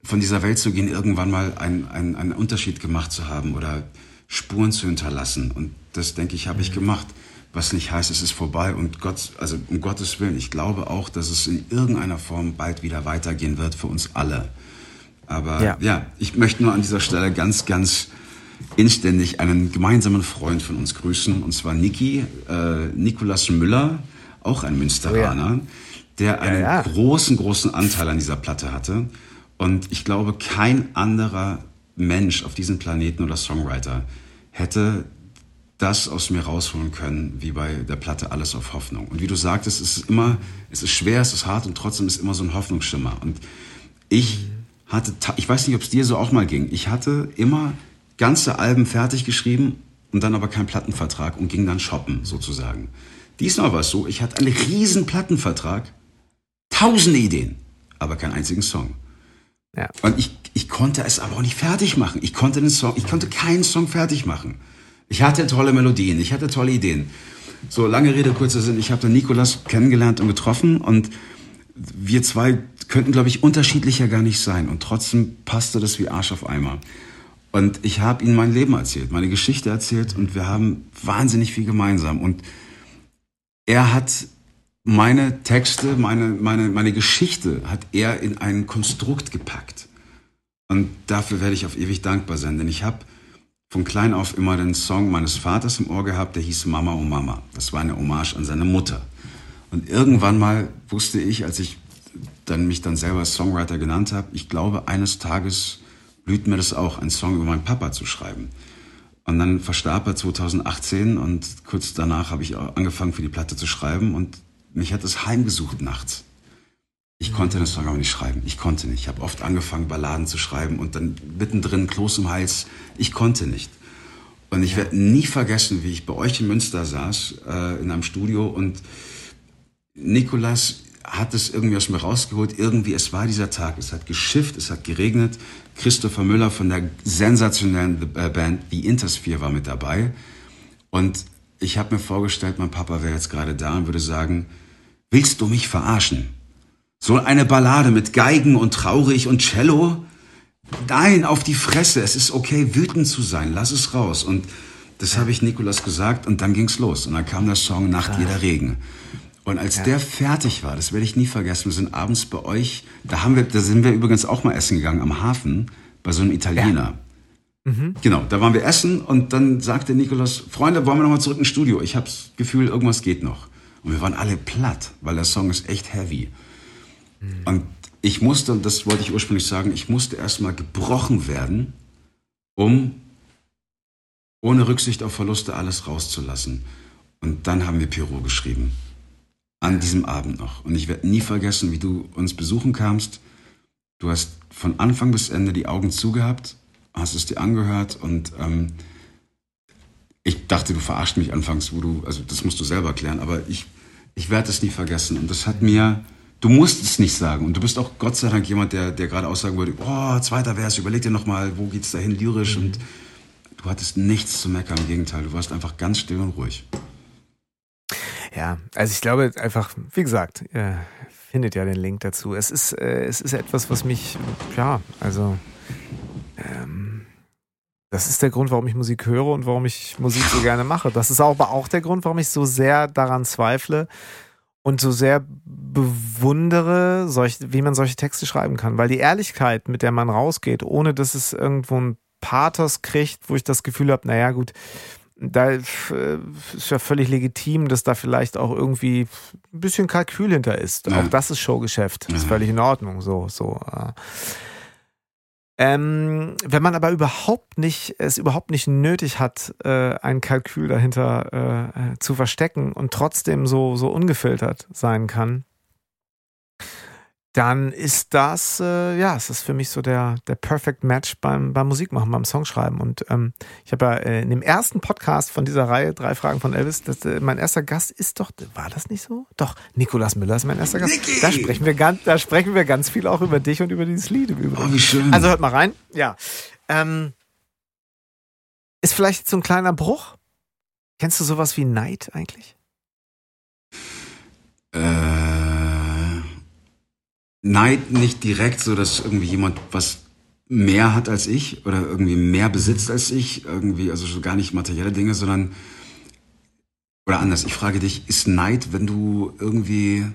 von dieser Welt zu gehen, irgendwann mal einen, einen, einen Unterschied gemacht zu haben oder Spuren zu hinterlassen. Und das, denke ich, habe mhm. ich gemacht was nicht heißt, es ist vorbei und Gott, also um Gottes Willen, ich glaube auch, dass es in irgendeiner Form bald wieder weitergehen wird für uns alle. Aber ja, ja ich möchte nur an dieser Stelle ganz, ganz inständig einen gemeinsamen Freund von uns grüßen, und zwar Niki, äh, Nikolas Müller, auch ein Münsteraner, oh ja. der einen ja, großen, großen Anteil an dieser Platte hatte. Und ich glaube, kein anderer Mensch auf diesem Planeten oder Songwriter hätte das aus mir rausholen können, wie bei der Platte Alles auf Hoffnung. Und wie du sagtest, es ist immer, es ist schwer, es ist hart und trotzdem ist immer so ein Hoffnungsschimmer. Und ich hatte, ich weiß nicht, ob es dir so auch mal ging, ich hatte immer ganze Alben fertig geschrieben und dann aber keinen Plattenvertrag und ging dann shoppen sozusagen. Diesmal war es so, ich hatte einen riesen Plattenvertrag, tausende Ideen, aber keinen einzigen Song. Ja. Und ich, ich konnte es aber auch nicht fertig machen. Ich konnte den Song, ich konnte keinen Song fertig machen. Ich hatte tolle Melodien, ich hatte tolle Ideen. So, lange Rede, kurzer Sinn. Ich habe den Nikolas kennengelernt und getroffen und wir zwei könnten, glaube ich, unterschiedlicher gar nicht sein. Und trotzdem passte das wie Arsch auf Eimer. Und ich habe ihm mein Leben erzählt, meine Geschichte erzählt und wir haben wahnsinnig viel gemeinsam. Und er hat meine Texte, meine, meine, meine Geschichte hat er in ein Konstrukt gepackt. Und dafür werde ich auf ewig dankbar sein, denn ich habe von klein auf immer den Song meines Vaters im Ohr gehabt, der hieß Mama oh Mama. Das war eine Hommage an seine Mutter. Und irgendwann mal wusste ich, als ich dann mich dann selber Songwriter genannt habe, ich glaube, eines Tages blüht mir das auch, einen Song über meinen Papa zu schreiben. Und dann verstarb er 2018 und kurz danach habe ich angefangen für die Platte zu schreiben und mich hat es heimgesucht nachts. Ich konnte den Song aber nicht schreiben. Ich konnte nicht. Ich habe oft angefangen, Balladen zu schreiben und dann mittendrin Kloß im Hals. Ich konnte nicht. Und ich werde nie vergessen, wie ich bei euch in Münster saß, äh, in einem Studio und Nikolas hat es irgendwie aus mir rausgeholt. Irgendwie, es war dieser Tag. Es hat geschifft, es hat geregnet. Christopher Müller von der sensationellen äh, Band The Intersphere war mit dabei. Und ich habe mir vorgestellt, mein Papa wäre jetzt gerade da und würde sagen, willst du mich verarschen? So eine Ballade mit Geigen und traurig und Cello? Nein, auf die Fresse. Es ist okay, wütend zu sein. Lass es raus. Und das habe ich Nikolas gesagt und dann ging's los. Und dann kam der Song Nacht jeder Regen. Und als ja. der fertig war, das werde ich nie vergessen, wir sind abends bei euch, da haben wir, da sind wir übrigens auch mal essen gegangen am Hafen bei so einem Italiener. Ja. Mhm. Genau, da waren wir essen und dann sagte Nikolas, Freunde, wollen wir nochmal zurück ins Studio? Ich habe das Gefühl, irgendwas geht noch. Und wir waren alle platt, weil der Song ist echt heavy. Mhm. Und ich musste, und das wollte ich ursprünglich sagen, ich musste erstmal gebrochen werden, um ohne Rücksicht auf Verluste alles rauszulassen. Und dann haben wir Pyro geschrieben. An diesem Abend noch. Und ich werde nie vergessen, wie du uns besuchen kamst. Du hast von Anfang bis Ende die Augen zugehabt, hast es dir angehört und ähm, ich dachte, du verarscht mich anfangs, wo du, also das musst du selber klären, aber ich, ich werde es nie vergessen. Und das hat mir Du musst es nicht sagen. Und du bist auch Gott sei Dank jemand, der, der gerade aussagen würde, oh, zweiter Vers, überleg dir nochmal, wo geht's dahin lyrisch? Mhm. Und du hattest nichts zu meckern, im Gegenteil. Du warst einfach ganz still und ruhig. Ja, also ich glaube einfach, wie gesagt, ihr findet ja den Link dazu. Es ist, äh, es ist etwas, was mich, ja, also ähm, das ist der Grund, warum ich Musik höre und warum ich Musik so gerne mache. Das ist aber auch der Grund, warum ich so sehr daran zweifle, und so sehr bewundere, solch, wie man solche Texte schreiben kann. Weil die Ehrlichkeit, mit der man rausgeht, ohne dass es irgendwo ein Pathos kriegt, wo ich das Gefühl habe, naja gut, da äh, ist ja völlig legitim, dass da vielleicht auch irgendwie ein bisschen Kalkül hinter ist. Ja. Auch das ist Showgeschäft. Ja. Ist völlig in Ordnung. So, so. Äh. Ähm, wenn man aber überhaupt nicht, es überhaupt nicht nötig hat, äh, ein Kalkül dahinter äh, zu verstecken und trotzdem so, so ungefiltert sein kann, dann ist das, äh, ja, es ist für mich so der, der Perfect Match beim, beim Musikmachen, beim Songschreiben. Und ähm, ich habe ja äh, in dem ersten Podcast von dieser Reihe, drei Fragen von Elvis, das, äh, mein erster Gast ist doch, war das nicht so? Doch, Nikolas Müller ist mein erster Gast. Niki! Da sprechen wir ganz, da sprechen wir ganz viel auch über dich und über dieses Lied im Übrigen. Oh, wie schön. Also hört mal rein. Ja. Ähm, ist vielleicht so ein kleiner Bruch? Kennst du sowas wie Neid eigentlich? Äh Neid nicht direkt so, dass irgendwie jemand was mehr hat als ich oder irgendwie mehr besitzt als ich, irgendwie, also so gar nicht materielle Dinge, sondern, oder anders, ich frage dich, ist Neid, wenn du irgendwie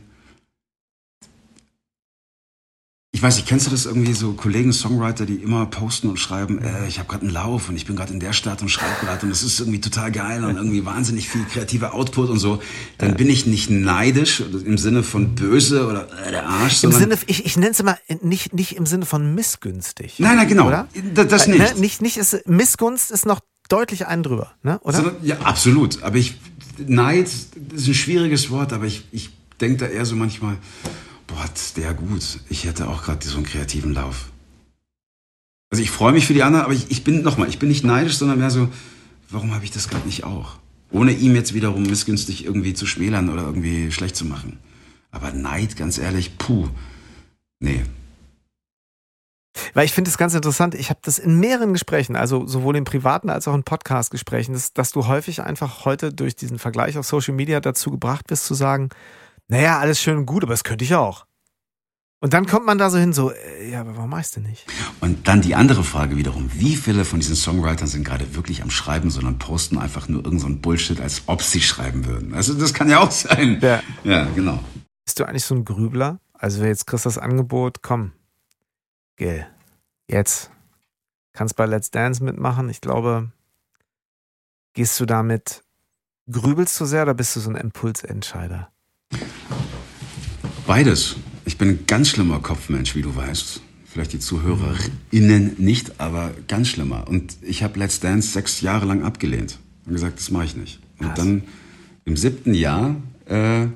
ich weiß nicht, kennst du das irgendwie so Kollegen, Songwriter, die immer posten und schreiben, äh, ich habe gerade einen Lauf und ich bin gerade in der Stadt und schreibe gerade und es ist irgendwie total geil und irgendwie wahnsinnig viel kreativer Output und so. Dann bin ich nicht neidisch im Sinne von böse oder äh, der Arsch. Im Sinne, ich, ich nenne es immer nicht, nicht im Sinne von missgünstig. Nein, nein, genau. Oder? Das, das nicht. Ne? nicht. Nicht ist Missgunst ist noch deutlich einen drüber, ne? Oder? Sondern, ja, absolut. Aber ich Neid ist ein schwieriges Wort, aber ich, ich denke da eher so manchmal boah, der gut. Ich hätte auch gerade so einen kreativen Lauf. Also ich freue mich für die anderen, aber ich, ich bin nochmal, ich bin nicht neidisch, sondern mehr so, warum habe ich das gerade nicht auch? Ohne ihm jetzt wiederum missgünstig irgendwie zu schmälern oder irgendwie schlecht zu machen. Aber Neid, ganz ehrlich, puh, nee. Weil ich finde es ganz interessant, ich habe das in mehreren Gesprächen, also sowohl in privaten als auch in Podcast-Gesprächen, dass, dass du häufig einfach heute durch diesen Vergleich auf Social Media dazu gebracht bist zu sagen, naja, alles schön und gut, aber das könnte ich auch. Und dann kommt man da so hin, so, äh, ja, aber warum machst du nicht? Und dann die andere Frage wiederum, wie viele von diesen Songwritern sind gerade wirklich am Schreiben, sondern posten einfach nur irgendein so Bullshit, als ob sie schreiben würden. Also das kann ja auch sein. Ja, ja genau. Bist du eigentlich so ein Grübler? Also jetzt kriegst du das Angebot, komm, Gil, jetzt kannst bei Let's Dance mitmachen. Ich glaube, gehst du damit, grübelst du sehr oder bist du so ein Impulsentscheider? Beides. Ich bin ein ganz schlimmer Kopfmensch, wie du weißt. Vielleicht die ZuhörerInnen nicht, aber ganz schlimmer. Und ich habe Let's Dance sechs Jahre lang abgelehnt und gesagt, das mache ich nicht. Und Was? dann im siebten Jahr äh,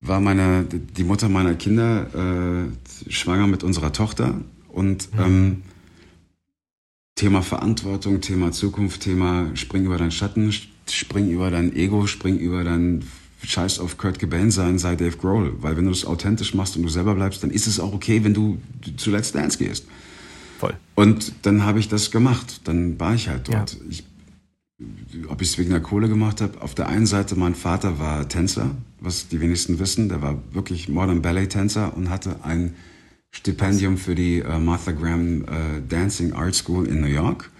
war meine, die Mutter meiner Kinder äh, schwanger mit unserer Tochter und mhm. ähm, Thema Verantwortung, Thema Zukunft, Thema spring über deinen Schatten, spring über dein Ego, spring über dein scheiß auf Kurt Cobain sein, sei Dave Grohl. Weil wenn du das authentisch machst und du selber bleibst, dann ist es auch okay, wenn du zu Let's Dance gehst. Voll. Und dann habe ich das gemacht. Dann war ich halt dort. Ja. Ich, ob ich es wegen der Kohle gemacht habe, auf der einen Seite, mein Vater war Tänzer, was die wenigsten wissen. Der war wirklich Modern Ballet Tänzer und hatte ein Stipendium für die uh, Martha Graham uh, Dancing Art School in New York.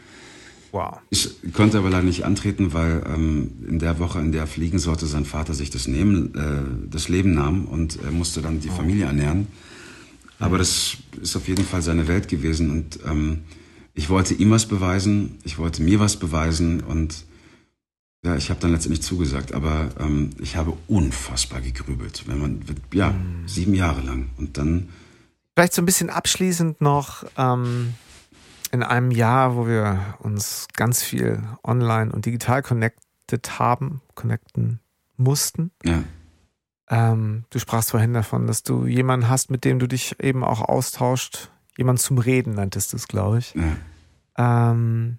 Wow. Ich konnte aber leider nicht antreten, weil ähm, in der Woche, in der er fliegen sollte, sein Vater sich das, nehmen, äh, das Leben nahm und er musste dann die oh. Familie ernähren. Aber das ist auf jeden Fall seine Welt gewesen und ähm, ich wollte ihm was beweisen, ich wollte mir was beweisen und ja, ich habe dann letztendlich zugesagt, aber ähm, ich habe unfassbar gegrübelt, wenn man ja mm. sieben Jahre lang und dann vielleicht so ein bisschen abschließend noch. Ähm in einem Jahr, wo wir uns ganz viel online und digital connected haben, connecten mussten. Ja. Ähm, du sprachst vorhin davon, dass du jemanden hast, mit dem du dich eben auch austauscht. Jemand zum Reden nanntest du es, glaube ich. Ja. Ähm,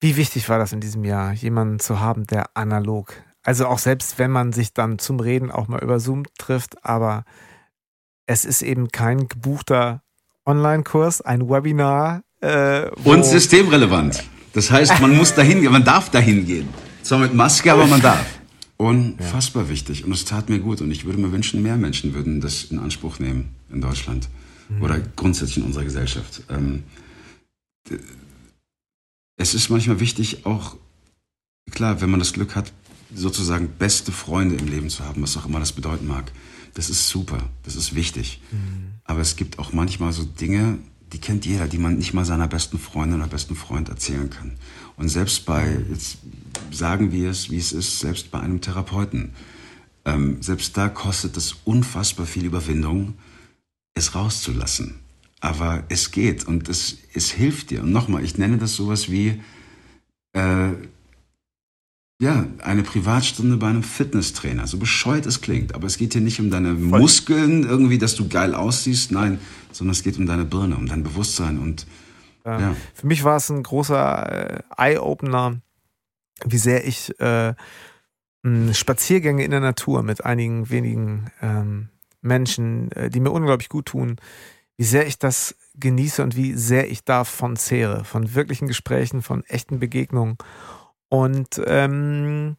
wie wichtig war das in diesem Jahr, jemanden zu haben, der analog Also auch selbst wenn man sich dann zum Reden auch mal über Zoom trifft, aber es ist eben kein gebuchter Online-Kurs, ein Webinar. Äh, Und systemrelevant. Das heißt, man muss dahin gehen, man darf dahin gehen. Zwar mit Maske, aber man darf. Unfassbar ja. wichtig. Und es tat mir gut. Und ich würde mir wünschen, mehr Menschen würden das in Anspruch nehmen in Deutschland. Mhm. Oder grundsätzlich in unserer Gesellschaft. Ähm, es ist manchmal wichtig, auch, klar, wenn man das Glück hat, sozusagen beste Freunde im Leben zu haben, was auch immer das bedeuten mag. Das ist super, das ist wichtig. Mhm. Aber es gibt auch manchmal so Dinge, die kennt jeder, die man nicht mal seiner besten Freundin oder besten Freund erzählen kann. Und selbst bei, jetzt sagen wir es, wie es ist, selbst bei einem Therapeuten, ähm, selbst da kostet es unfassbar viel Überwindung, es rauszulassen. Aber es geht und es, es hilft dir. Und nochmal, ich nenne das sowas wie, äh, ja, eine Privatstunde bei einem Fitnesstrainer. So bescheuert es klingt. Aber es geht hier nicht um deine Voll. Muskeln irgendwie, dass du geil aussiehst. Nein, sondern es geht um deine Birne, um dein Bewusstsein. Und ja. ja. Für mich war es ein großer äh, Eye-Opener, wie sehr ich äh, Spaziergänge in der Natur mit einigen wenigen ähm, Menschen, äh, die mir unglaublich gut tun, wie sehr ich das genieße und wie sehr ich davon zehre, von wirklichen Gesprächen, von echten Begegnungen. Und ähm,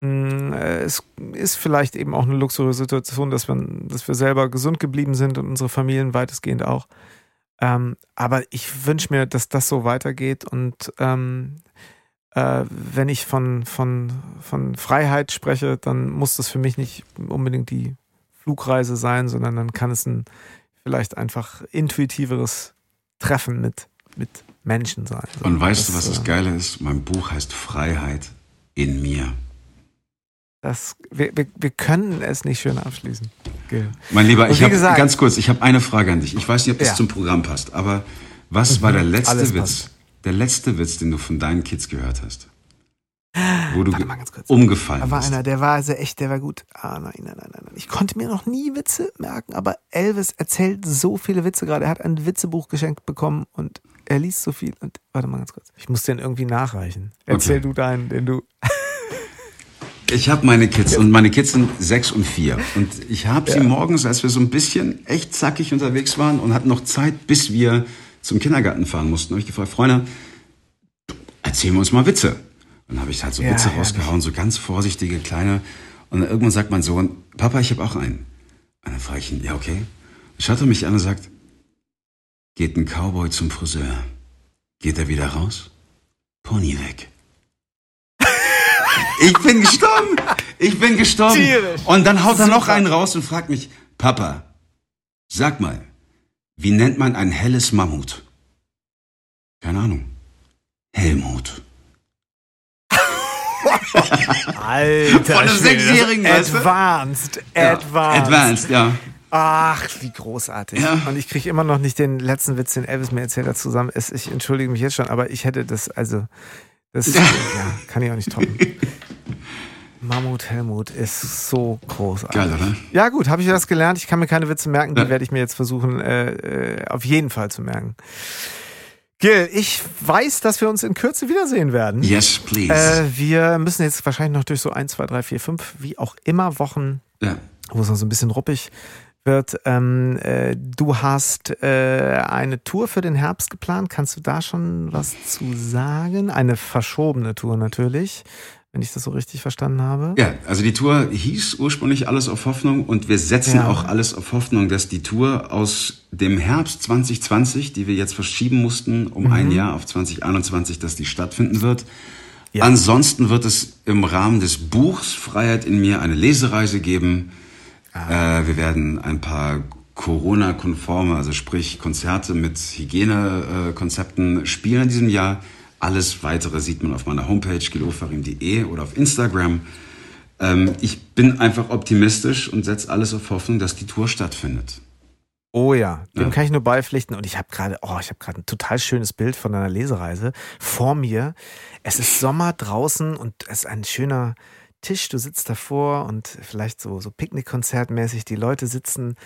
mm, es ist vielleicht eben auch eine luxuriöse Situation, dass wir, dass wir selber gesund geblieben sind und unsere Familien weitestgehend auch. Ähm, aber ich wünsche mir, dass das so weitergeht und ähm, äh, wenn ich von, von, von Freiheit spreche, dann muss das für mich nicht unbedingt die Flugreise sein, sondern dann kann es ein vielleicht einfach intuitiveres Treffen mit, mit Menschen sein. So, Und weißt das, du, was das äh, Geile ist? Mein Buch heißt Freiheit in mir. Das, wir, wir, wir können es nicht schön abschließen. Gil. Mein Lieber, ich habe ganz kurz, ich habe eine Frage an dich. Ich weiß nicht, ob das ja. zum Programm passt, aber was mhm, war der letzte Witz, passt. der letzte Witz, den du von deinen Kids gehört hast? Wo du umgefallen da war bist. einer, der war also echt, der war gut. Ah, nein, nein, nein, nein. Ich konnte mir noch nie Witze merken, aber Elvis erzählt so viele Witze gerade. Er hat ein Witzebuch geschenkt bekommen und er liest so viel. Und warte mal ganz kurz. Ich muss den irgendwie nachreichen. Erzähl okay. du deinen, den du. Ich habe meine Kids und meine Kids sind sechs und vier. Und ich habe sie morgens, als wir so ein bisschen echt zackig unterwegs waren und hatten noch Zeit, bis wir zum Kindergarten fahren mussten, habe ich gefragt, Freunde, erzählen wir uns mal Witze. Und dann habe ich halt so ja, Witze rausgehauen, so ganz vorsichtige, kleine. Und dann irgendwann sagt mein Sohn, Papa, ich habe auch einen. Und dann frage ich ihn, ja, okay. Dann schaut er mich an und sagt, Geht ein Cowboy zum Friseur. Geht er wieder raus? Pony weg. ich bin gestorben. Ich bin gestorben. Tierisch. Und dann haut er noch einen raus und fragt mich, Papa, sag mal, wie nennt man ein helles Mammut? Keine Ahnung. Helmut. Alter, von einem Sechsjährigen. Advanced, ja. advanced. Advanced, ja. Ach, wie großartig. Ja. Und ich kriege immer noch nicht den letzten Witz, den Elvis mir erzählt hat, zusammen. Ich entschuldige mich jetzt schon, aber ich hätte das, also, das ja, kann ich auch nicht toppen. Mammut Helmut ist so großartig. Geil, oder? Ja, gut, habe ich das gelernt. Ich kann mir keine Witze merken, die ja. werde ich mir jetzt versuchen, äh, äh, auf jeden Fall zu merken. Gil, ich weiß, dass wir uns in Kürze wiedersehen werden. Yes, please. Äh, wir müssen jetzt wahrscheinlich noch durch so ein, zwei, drei, vier, fünf, wie auch immer, Wochen, ja. wo es noch so ein bisschen ruppig wird. Ähm, äh, du hast äh, eine Tour für den Herbst geplant. Kannst du da schon was zu sagen? Eine verschobene Tour natürlich, wenn ich das so richtig verstanden habe. Ja, also die Tour hieß ursprünglich Alles auf Hoffnung und wir setzen ja. auch alles auf Hoffnung, dass die Tour aus dem Herbst 2020, die wir jetzt verschieben mussten, um mhm. ein Jahr auf 2021, dass die stattfinden wird. Ja. Ansonsten wird es im Rahmen des Buchs Freiheit in mir eine Lesereise geben. Äh, wir werden ein paar Corona-konforme, also sprich Konzerte mit Hygienekonzepten spielen in diesem Jahr. Alles weitere sieht man auf meiner Homepage gelofarim.de oder auf Instagram. Ähm, ich bin einfach optimistisch und setze alles auf Hoffnung, dass die Tour stattfindet. Oh ja, dem ja. kann ich nur beipflichten. Und ich habe gerade, oh, ich habe gerade ein total schönes Bild von deiner Lesereise vor mir. Es ist Sommer draußen und es ist ein schöner, Tisch, du sitzt davor und vielleicht so, so Picknickkonzertmäßig, die Leute sitzen.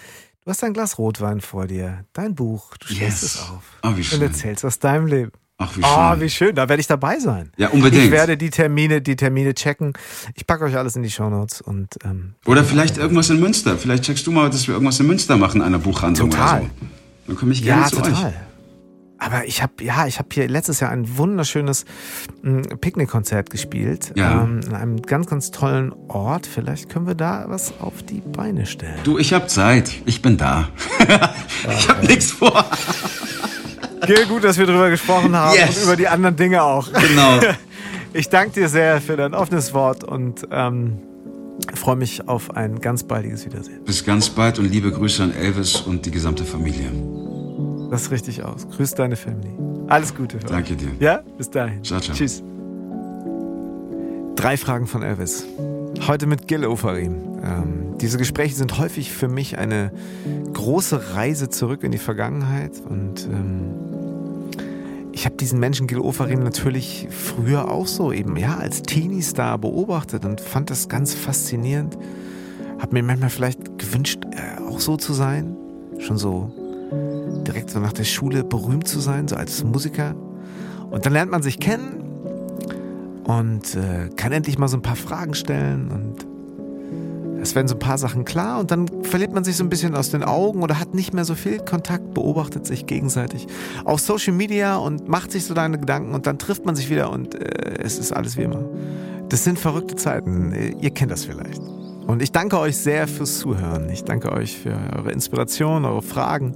Du hast ein Glas Rotwein vor dir, dein Buch, du stellst yes. es auf oh, wie schön. und erzählst aus deinem Leben. Ach, wie Oh, schön. wie schön, da werde ich dabei sein. Ja, unbedingt. Ich werde die Termine, die Termine checken. Ich packe euch alles in die Shownotes und ähm, Oder vielleicht irgendwas in Münster. Vielleicht checkst du mal, dass wir irgendwas in Münster machen, einer Buchhandlung Total. oder so. Dann komme ich gerne ja, zu total. euch. Aber ich habe ja, ich habe hier letztes Jahr ein wunderschönes m, Picknickkonzert gespielt Ja. ähm, in einem ganz, ganz tollen Ort. Vielleicht können wir da was auf die Beine stellen. Du, ich hab Zeit. Ich bin da. ich hab nichts vor. Gil, gut, dass wir drüber gesprochen haben Yes. und über die anderen Dinge auch. Genau. Ich danke dir sehr für dein offenes Wort und ähm, freue mich auf ein ganz baldiges Wiedersehen. Bis ganz bald und liebe Grüße an Elvis und die gesamte Familie. Das richtig aus. Grüß deine Family. Alles Gute für Danke euch. dir. Ja, bis dahin. Ciao, ciao. Tschüss. Drei Fragen von Elvis. Heute mit Gil Ofarim. Ähm, diese Gespräche sind häufig für mich eine große Reise zurück in die Vergangenheit und ähm, ich habe diesen Menschen Gil Ofarim natürlich früher auch so eben, ja, als Teenie-Star beobachtet und fand das ganz faszinierend. Hab mir manchmal vielleicht gewünscht, äh, auch so zu sein. Schon so direkt so nach der Schule berühmt zu sein, so als Musiker. Und dann lernt man sich kennen und äh, kann endlich mal so ein paar Fragen stellen und es werden so ein paar Sachen klar und dann verliert man sich so ein bisschen aus den Augen oder hat nicht mehr so viel Kontakt, beobachtet sich gegenseitig auf Social Media und macht sich so deine Gedanken und dann trifft man sich wieder und äh, es ist alles wie immer. Das sind verrückte Zeiten. Ihr kennt das vielleicht. Und ich danke euch sehr fürs Zuhören. Ich danke euch für eure Inspiration, eure Fragen,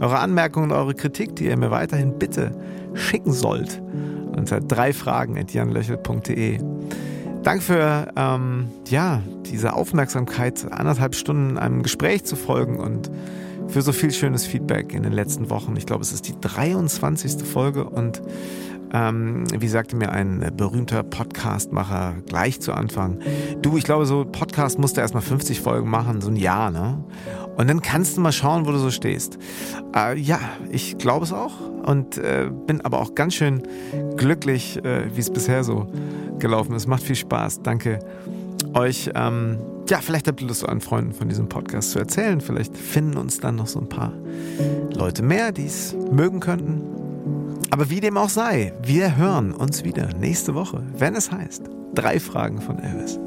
eure Anmerkungen, eure Kritik, die ihr mir weiterhin bitte schicken sollt unter drei Fragen@janlöchel.de. Danke für ähm, ja, diese Aufmerksamkeit, anderthalb Stunden einem Gespräch zu folgen und für so viel schönes Feedback in den letzten Wochen. Ich glaube, es ist die 23. Folge und ähm, wie sagte mir ein berühmter Podcastmacher gleich zu Anfang, du, ich glaube, so Podcast musst du erstmal 50 Folgen machen, so ein Jahr, ne? Und dann kannst du mal schauen, wo du so stehst. Äh, ja, ich glaube es auch und äh, bin aber auch ganz schön glücklich, äh, wie es bisher so gelaufen ist. Macht viel Spaß. Danke euch. Ähm, ja, vielleicht habt ihr Lust, euren Freunden von diesem Podcast zu erzählen. Vielleicht finden uns dann noch so ein paar Leute mehr, die es mögen könnten. Aber wie dem auch sei, wir hören uns wieder nächste Woche, wenn es heißt, drei Fragen von Elvis.